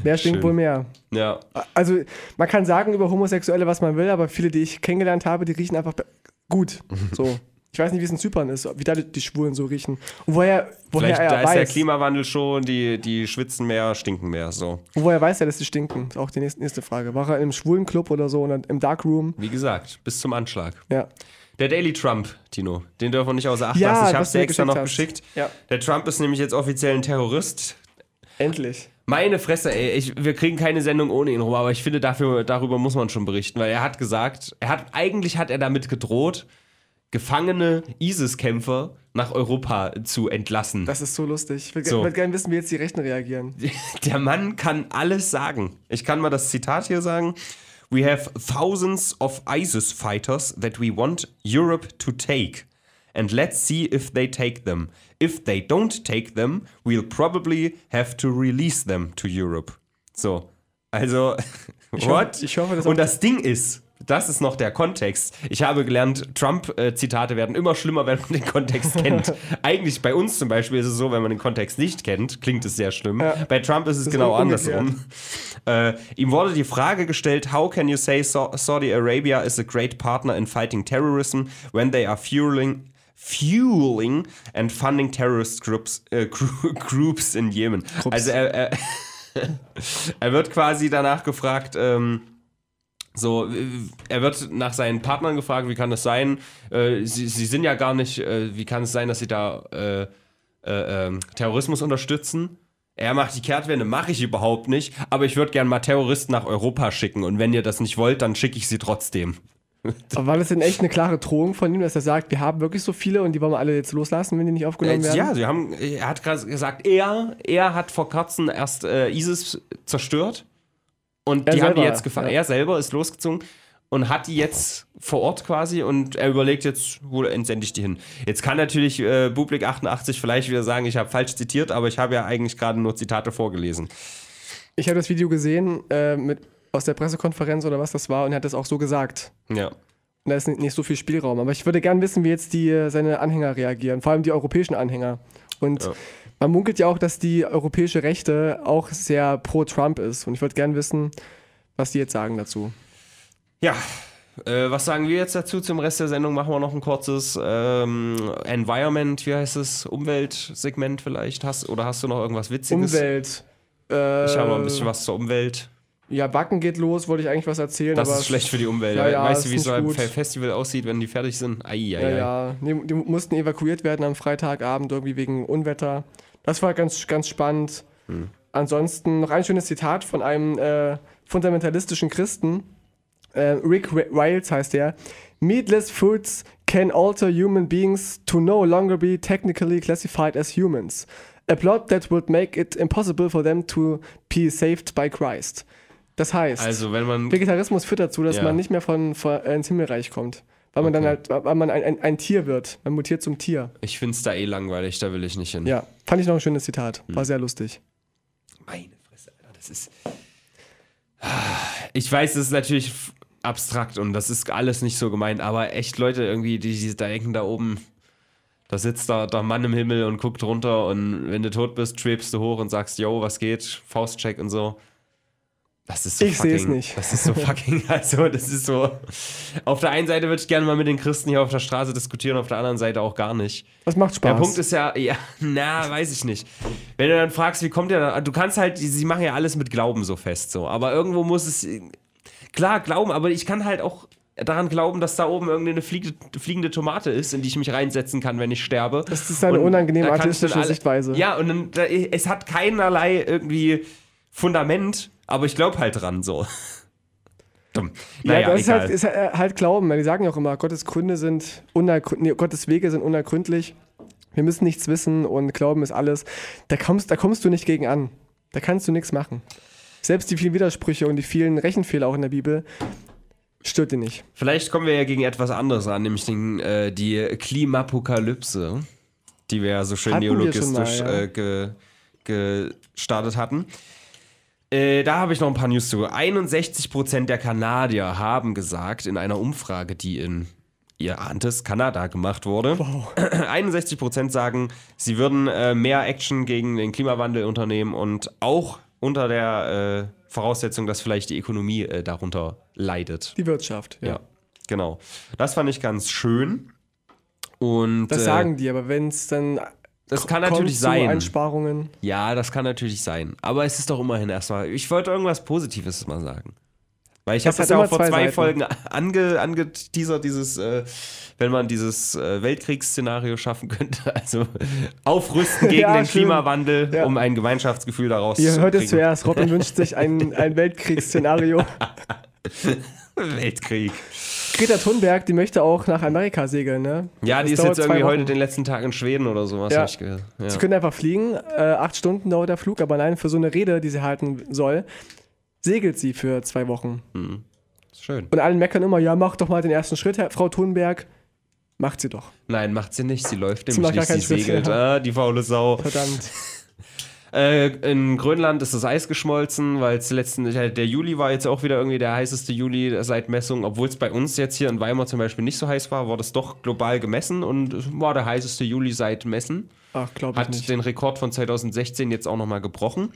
Wer stinkt Schön. wohl mehr? ja. Also, man kann sagen über Homosexuelle, was man will, aber viele, die ich kennengelernt habe, die riechen einfach gut. So. Ich weiß nicht, wie es in Zypern ist, wie da die- Schwulen so riechen. Und woher, woher Vielleicht er da ist der weiß, Klimawandel schon, die, die schwitzen mehr, stinken mehr. So. und woher weiß er, dass die stinken? Ist auch die nächste, nächste Frage. War er im schwulen Club oder so oder im Darkroom? Wie gesagt, bis zum Anschlag. Ja. Der Daily Trump, Tino, den dürfen wir nicht außer Acht Ja, lassen. Ich habe es dir extra noch geschickt hast. geschickt. Ja. Der Trump ist nämlich jetzt offiziell ein Terrorist. Endlich. Meine Fresse, ey, ich, wir kriegen keine Sendung ohne ihn rum, aber ich finde, dafür, darüber muss man schon berichten, weil er hat gesagt, er hat, eigentlich hat er damit gedroht, gefangene ISIS-Kämpfer nach Europa zu entlassen. Das ist so lustig. Ich würde So. würd gerne wissen, wie jetzt die Rechten reagieren. Der Mann kann alles sagen. Ich kann mal das Zitat hier sagen. We have thousands of ISIS fighters that we want Europe to take. And let's see if they take them. If they don't take them, we'll probably have to release them to Europe. So. Also, what? ich hoffe, das Und das Ding ist, das ist noch der Kontext. Ich habe gelernt, Trump-Zitate werden immer schlimmer, wenn man den Kontext kennt. Eigentlich bei uns zum Beispiel ist es so, wenn man den Kontext nicht kennt, klingt es sehr schlimm. Bei Trump ist es ist genau umgekehrt. andersrum. Äh, ihm wurde die Frage gestellt, how can you say Sa Saudi Arabia is a great partner in fighting terrorism when they are fueling fueling and funding terrorist groups, äh, gr- groups in Yemen. Also er, er, er wird quasi danach gefragt, ähm, so, er wird nach seinen Partnern gefragt, wie kann das sein? Äh, sie, sie sind ja gar nicht, äh, wie kann es sein, dass sie da äh, äh, ähm, Terrorismus unterstützen? Er macht die Kehrtwende, mache ich überhaupt nicht, aber ich würde gerne mal Terroristen nach Europa schicken und wenn ihr das nicht wollt, dann schicke ich sie trotzdem. Aber war das denn echt eine klare Drohung von ihm, dass er sagt, wir haben wirklich so viele und die wollen wir alle jetzt loslassen, wenn die nicht aufgenommen Äh, werden? ja, sie haben, er hat gerade gesagt, er, er hat vor kurzem erst äh, ISIS zerstört und Er die haben die selber, jetzt gefangen. ja. Er selber ist losgezogen und hat die jetzt vor Ort quasi und er überlegt jetzt, wo entsende ich die hin. Jetzt kann natürlich äh, Bublik 88 vielleicht wieder sagen, ich habe falsch zitiert, aber ich habe ja eigentlich gerade nur Zitate vorgelesen. Ich habe das Video gesehen äh, mit, aus der Pressekonferenz oder was das war und er hat das auch so gesagt. Ja. Und da ist nicht, nicht so viel Spielraum. Aber ich würde gerne wissen, wie jetzt die, äh, seine Anhänger reagieren, vor allem die europäischen Anhänger. Und Ja. man munkelt ja auch, dass die europäische Rechte auch sehr pro Trump ist. Und ich würde gerne wissen, was die jetzt sagen dazu. Ja, äh, was sagen wir jetzt dazu zum Rest der Sendung? Machen wir noch ein kurzes ähm, Environment, wie heißt es? Umweltsegment vielleicht? Hast, oder hast du noch irgendwas Witziges? Umwelt. Äh, Ich habe noch ein bisschen was zur Umwelt. Ja, Backen geht los, wollte ich eigentlich was erzählen. Das ist schlecht für die Umwelt. Ja, ja, weißt du, wie es so ein gut. Fe- Festival aussieht, wenn die fertig sind? Ei, ei, Ja, ja. Die, die mussten evakuiert werden am Freitagabend irgendwie wegen Unwetter. Das war ganz, ganz spannend. Hm. Ansonsten noch ein schönes Zitat von einem äh, fundamentalistischen Christen. Äh, Rick Ri- Riles heißt er. Meatless foods can alter human beings to no longer be technically classified as humans. A plot that would make it impossible for them to be saved by Christ. Das heißt, Also, wenn man. Vegetarismus führt dazu, dass Ja. man nicht mehr von, von äh, ins Himmelreich kommt. Weil man dann Okay. halt, weil man ein, ein, ein Tier wird. Man mutiert zum Tier. Ich finde es da eh langweilig, da will ich nicht hin. Ja, fand ich noch ein schönes Zitat. Hm. War sehr lustig. Meine Fresse, Alter, das ist. Ich weiß, das ist natürlich abstrakt und das ist alles nicht so gemeint, aber echt Leute irgendwie, die, die da denken da oben, da sitzt da der Mann im Himmel und guckt runter und wenn du tot bist, schwebst du hoch und sagst, yo, was geht? Faustcheck und so. Das ist so Ich fucking, seh's nicht. Das ist so fucking, also das ist so. Auf der einen Seite würde ich gerne mal mit den Christen hier auf der Straße diskutieren, auf der anderen Seite auch gar nicht. Das macht Spaß. Der Punkt ist ja, ja, na, weiß ich nicht. Wenn du dann fragst, wie kommt der da, du kannst halt, sie machen ja alles mit Glauben so fest, so. Aber irgendwo muss es, klar, glauben, aber ich kann halt auch daran glauben, dass da oben irgendeine fliegende, fliegende Tomate ist, in die ich mich reinsetzen kann, wenn ich sterbe. Das ist eine Und unangenehme dann atheistische Sichtweise. Ja, und dann, da, es hat keinerlei irgendwie Fundament, aber ich glaube halt dran, so. dumm. Ja, Naja, das ist halt, ist halt halt Glauben. Die sagen ja auch immer, Gottes Gründe sind unergründlich, nee, Gottes Wege sind unergründlich. Wir müssen nichts wissen und Glauben ist alles. Da kommst, da kommst du nicht gegen an. Da kannst du nichts machen. Selbst die vielen Widersprüche und die vielen Rechenfehler auch in der Bibel stört dir nicht. Vielleicht kommen wir ja gegen etwas anderes an, nämlich den, äh, die Klimapokalypse, die wir ja so schön Hatten wir neologistisch mal, ja. äh, ge, gestartet hatten. Äh, da habe ich noch ein paar News zu. 61% der Kanadier haben gesagt in einer Umfrage, die in, ihr ahnt es, Kanada gemacht wurde. 61% sagen, sie würden äh, mehr Action gegen den Klimawandel unternehmen und auch unter der äh, Voraussetzung, dass vielleicht die Ökonomie äh, darunter leidet. Die Wirtschaft. Ja. Ja, genau. Das fand ich ganz schön. Und Das äh, sagen die, aber wenn es dann das kann natürlich sein. Einsparungen. Ja, das kann natürlich sein. Aber es ist doch immerhin erstmal. Ich wollte irgendwas Positives mal sagen. Weil ich habe Das ja auch vor zwei zwei. Folgen ange, angeteasert, dieses, äh, wenn man dieses äh, Weltkriegsszenario schaffen könnte. Also aufrüsten gegen Ja, den schön. Klimawandel, Ja. um ein Gemeinschaftsgefühl daraus Ihr zu hört es zuerst. Robin wünscht sich ein, ein Weltkriegsszenario. Weltkrieg. Greta Thunberg, die möchte auch nach Amerika segeln, ne? Ja, die Das ist jetzt irgendwie heute den letzten Tag in Schweden oder sowas. Ja. ich gehört. Ja. Sie können einfach fliegen. Äh, acht Stunden dauert der Flug, aber nein, für so eine Rede, die sie halten soll, segelt sie für zwei Wochen. Schön. Und alle meckern immer, ja, mach doch mal den ersten Schritt, Herr- Frau Thunberg. Macht sie doch. Nein, macht sie nicht. Sie läuft Sie nämlich gar nicht. Sie keinen Schritt, segelt. ja. Ah, die faule Sau. Verdammt. Äh, in Grönland ist das Eis geschmolzen, weil es letzten der Juli war jetzt auch wieder irgendwie der heißeste Juli seit Messung, obwohl es bei uns jetzt hier in Weimar zum Beispiel nicht so heiß war, war das doch global gemessen und es war der heißeste Juli seit Messen. Ach, glaube ich Hat nicht. den Rekord von 2016 jetzt auch nochmal gebrochen.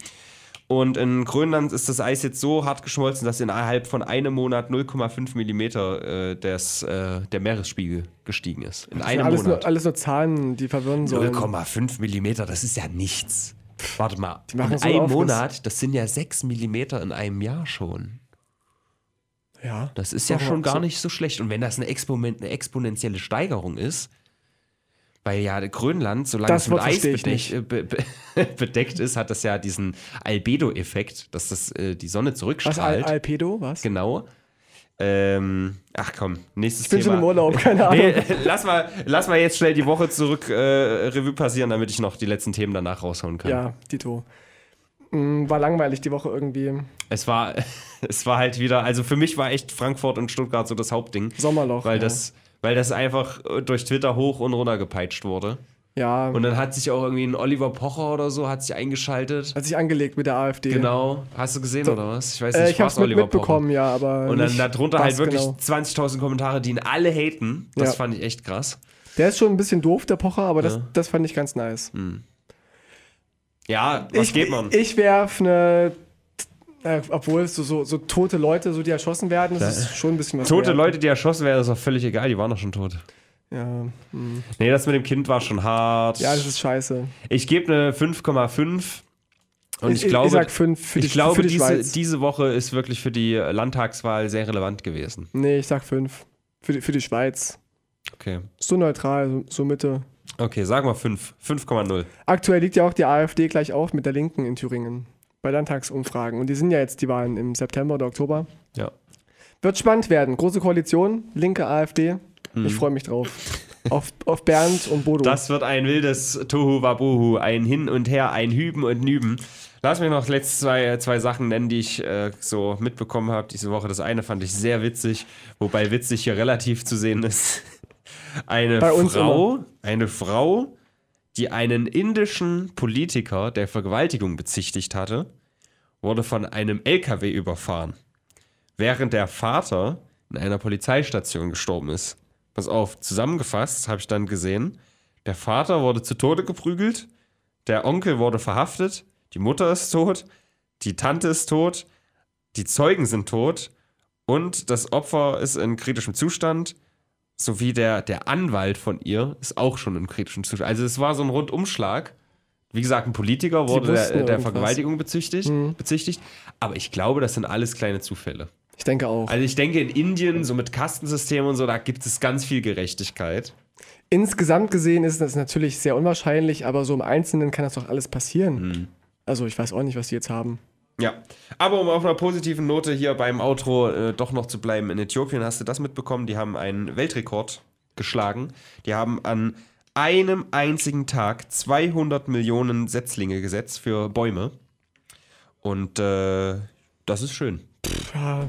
Und in Grönland ist das Eis jetzt so hart geschmolzen, dass innerhalb von einem Monat 0,5 Millimeter äh, des, äh, der Meeresspiegel gestiegen ist. In Das sind einem alles Monat. nur, alles nur Zahlen, die verwirren sollen. 0,5 Millimeter, das ist ja nichts. Warte mal, Die machen in so einem Aufriss. Monat, das sind ja 6 Millimeter in einem Jahr schon. Ja. Das ist ja schon gar so? nicht so schlecht. Und wenn das eine, Exponen eine exponentielle Steigerung ist, weil ja Grönland, solange Das es mit Eis äh, be be bedeckt ist, hat das ja diesen Albedo-Effekt, dass das äh, die Sonne Was, Al zurückstrahlt. Alpedo? Was? genau. Ähm, ach komm, nächstes Ich bin Thema. schon im Urlaub, keine Ahnung. Nee, lass mal, lass mal jetzt schnell die Woche zurück äh, Revue passieren, damit ich noch die letzten Themen danach raushauen kann. Ja, Dito. Mm, War langweilig die Woche irgendwie. Es war, es war halt wieder, also für mich war echt Frankfurt und Stuttgart so das Hauptding, Sommerloch. weil ja. das, weil das einfach durch Twitter hoch und runter gepeitscht wurde. Ja, Und dann hat sich auch irgendwie ein Oliver Pocher oder so hat sich eingeschaltet. hat sich angelegt mit der AfD. Genau. Hast du gesehen oder was? Ich weiß nicht, Äh, ich es mit, mitbekommen, ja, aber. Und dann darunter halt wirklich genau. 20.000 Kommentare, die ihn alle haten. Das Ja. fand ich echt krass. Der ist schon ein bisschen doof, der Pocher, aber das, Ja. das fand ich ganz nice. Ja, was ich, geht man? Ich werf eine. Äh, obwohl es so, so, so tote Leute, so die erschossen werden, das ist schon ein bisschen was. Tote wert. Leute, die erschossen werden, ist auch völlig egal, die waren doch schon tot. Ja, hm. Nee, das mit dem Kind war schon hart. ja, das ist scheiße. Ich gebe eine 5,5. Und ich, ich, glaube, ich sag fünf für die, ich glaube für die diese, Schweiz. diese Woche ist wirklich für die Landtagswahl sehr relevant gewesen. nee, ich sag fünf. Für die, für die Schweiz. Okay. So neutral, so, so Mitte. Okay, sagen wir 5. 5,0. Aktuell liegt ja auch die AfD gleich auf mit der Linken in Thüringen. Bei Landtagsumfragen. Und die sind ja jetzt die Wahlen im September oder Oktober. Ja. Wird spannend werden. Große Koalition, linke AfD. Ich freue mich drauf. auf, auf Bernd und Bodo. Hm. Das wird ein wildes Tohu Wabohu, ein Hin und Her, ein Hüben und Nüben. Lass mich noch letzt zwei, zwei Sachen nennen, die ich äh, so mitbekommen habe diese Woche. Das eine fand ich sehr witzig, wobei witzig hier relativ zu sehen ist. Eine Frau, eine Frau, die einen indischen Politiker der Vergewaltigung bezichtigt hatte, wurde von einem LKW überfahren, während der Vater in einer Polizeistation gestorben ist. Pass auf, zusammengefasst habe ich dann gesehen, der Vater wurde zu Tode geprügelt, der Onkel wurde verhaftet, die Mutter ist tot, die Tante ist tot, die Zeugen sind tot und das Opfer ist in kritischem Zustand, sowie der, der Anwalt von ihr ist auch schon in kritischem Zustand. Also es war so ein Rundumschlag. Wie gesagt, ein Politiker wurde der, der. Vergewaltigung bezichtigt, bezichtigt, aber ich glaube, das sind alles kleine Zufälle. Ich denke auch. Also ich denke, in Indien, so mit Kastensystemen und so, da gibt es ganz viel Gerechtigkeit. Insgesamt gesehen ist das natürlich sehr unwahrscheinlich, aber so im Einzelnen kann das doch alles passieren. Hm. Also ich weiß auch nicht, was die jetzt haben. Ja, aber um auf einer positiven Note hier beim Outro äh, doch noch zu bleiben, in Äthiopien hast du das mitbekommen, die haben einen Weltrekord geschlagen. Die haben an einem einzigen Tag 200 Millionen Setzlinge gesetzt für Bäume. Und äh, das ist schön. Ja,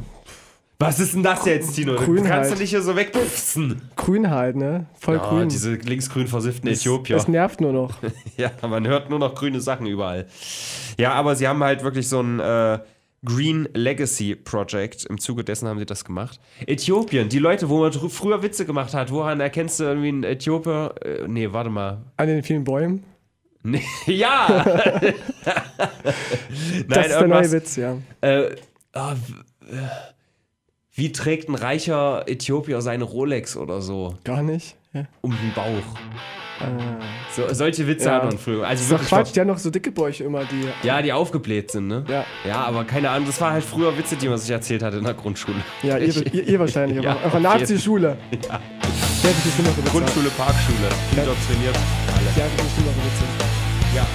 Was ist denn das jetzt, Tino? Du Grün kannst halt. du nicht hier so wegpfsen. grün halt, ne? Voll Ja, grün. diese linksgrün versifften das, Äthiopier. das nervt nur noch. Ja, man hört nur noch grüne Sachen überall. Ja, aber sie haben halt wirklich so ein äh, Green Legacy Project. Im Zuge dessen haben sie das gemacht. Äthiopien, die Leute, wo man früher Witze gemacht hat, woran erkennst du irgendwie einen Äthiopier? Äh, nee, warte mal. An den vielen Bäumen. Ja! Nein, das ist der neue Witz, ja. Äh, äh, wie trägt ein reicher Äthiopier seine Rolex oder so Gar nicht. Ja. um den Bauch? Ah. So, solche Witze Ja. hat man früher. Also Das ist doch Quatsch, die haben noch so dicke Bäuche immer, die. Ja, die aufgebläht sind, ne? Ja, Ja, aber keine Ahnung, das war halt früher Witze, die man sich erzählt hat in der Grundschule. ja ihr, ihr, ihr wahrscheinlich, Ja, aber auf auf jeden- Nazi-Schule. Ja. Der die. Grundschule, Parkschule, indoktriniert. Alle. Der hat die schlimmere Witze. Ja,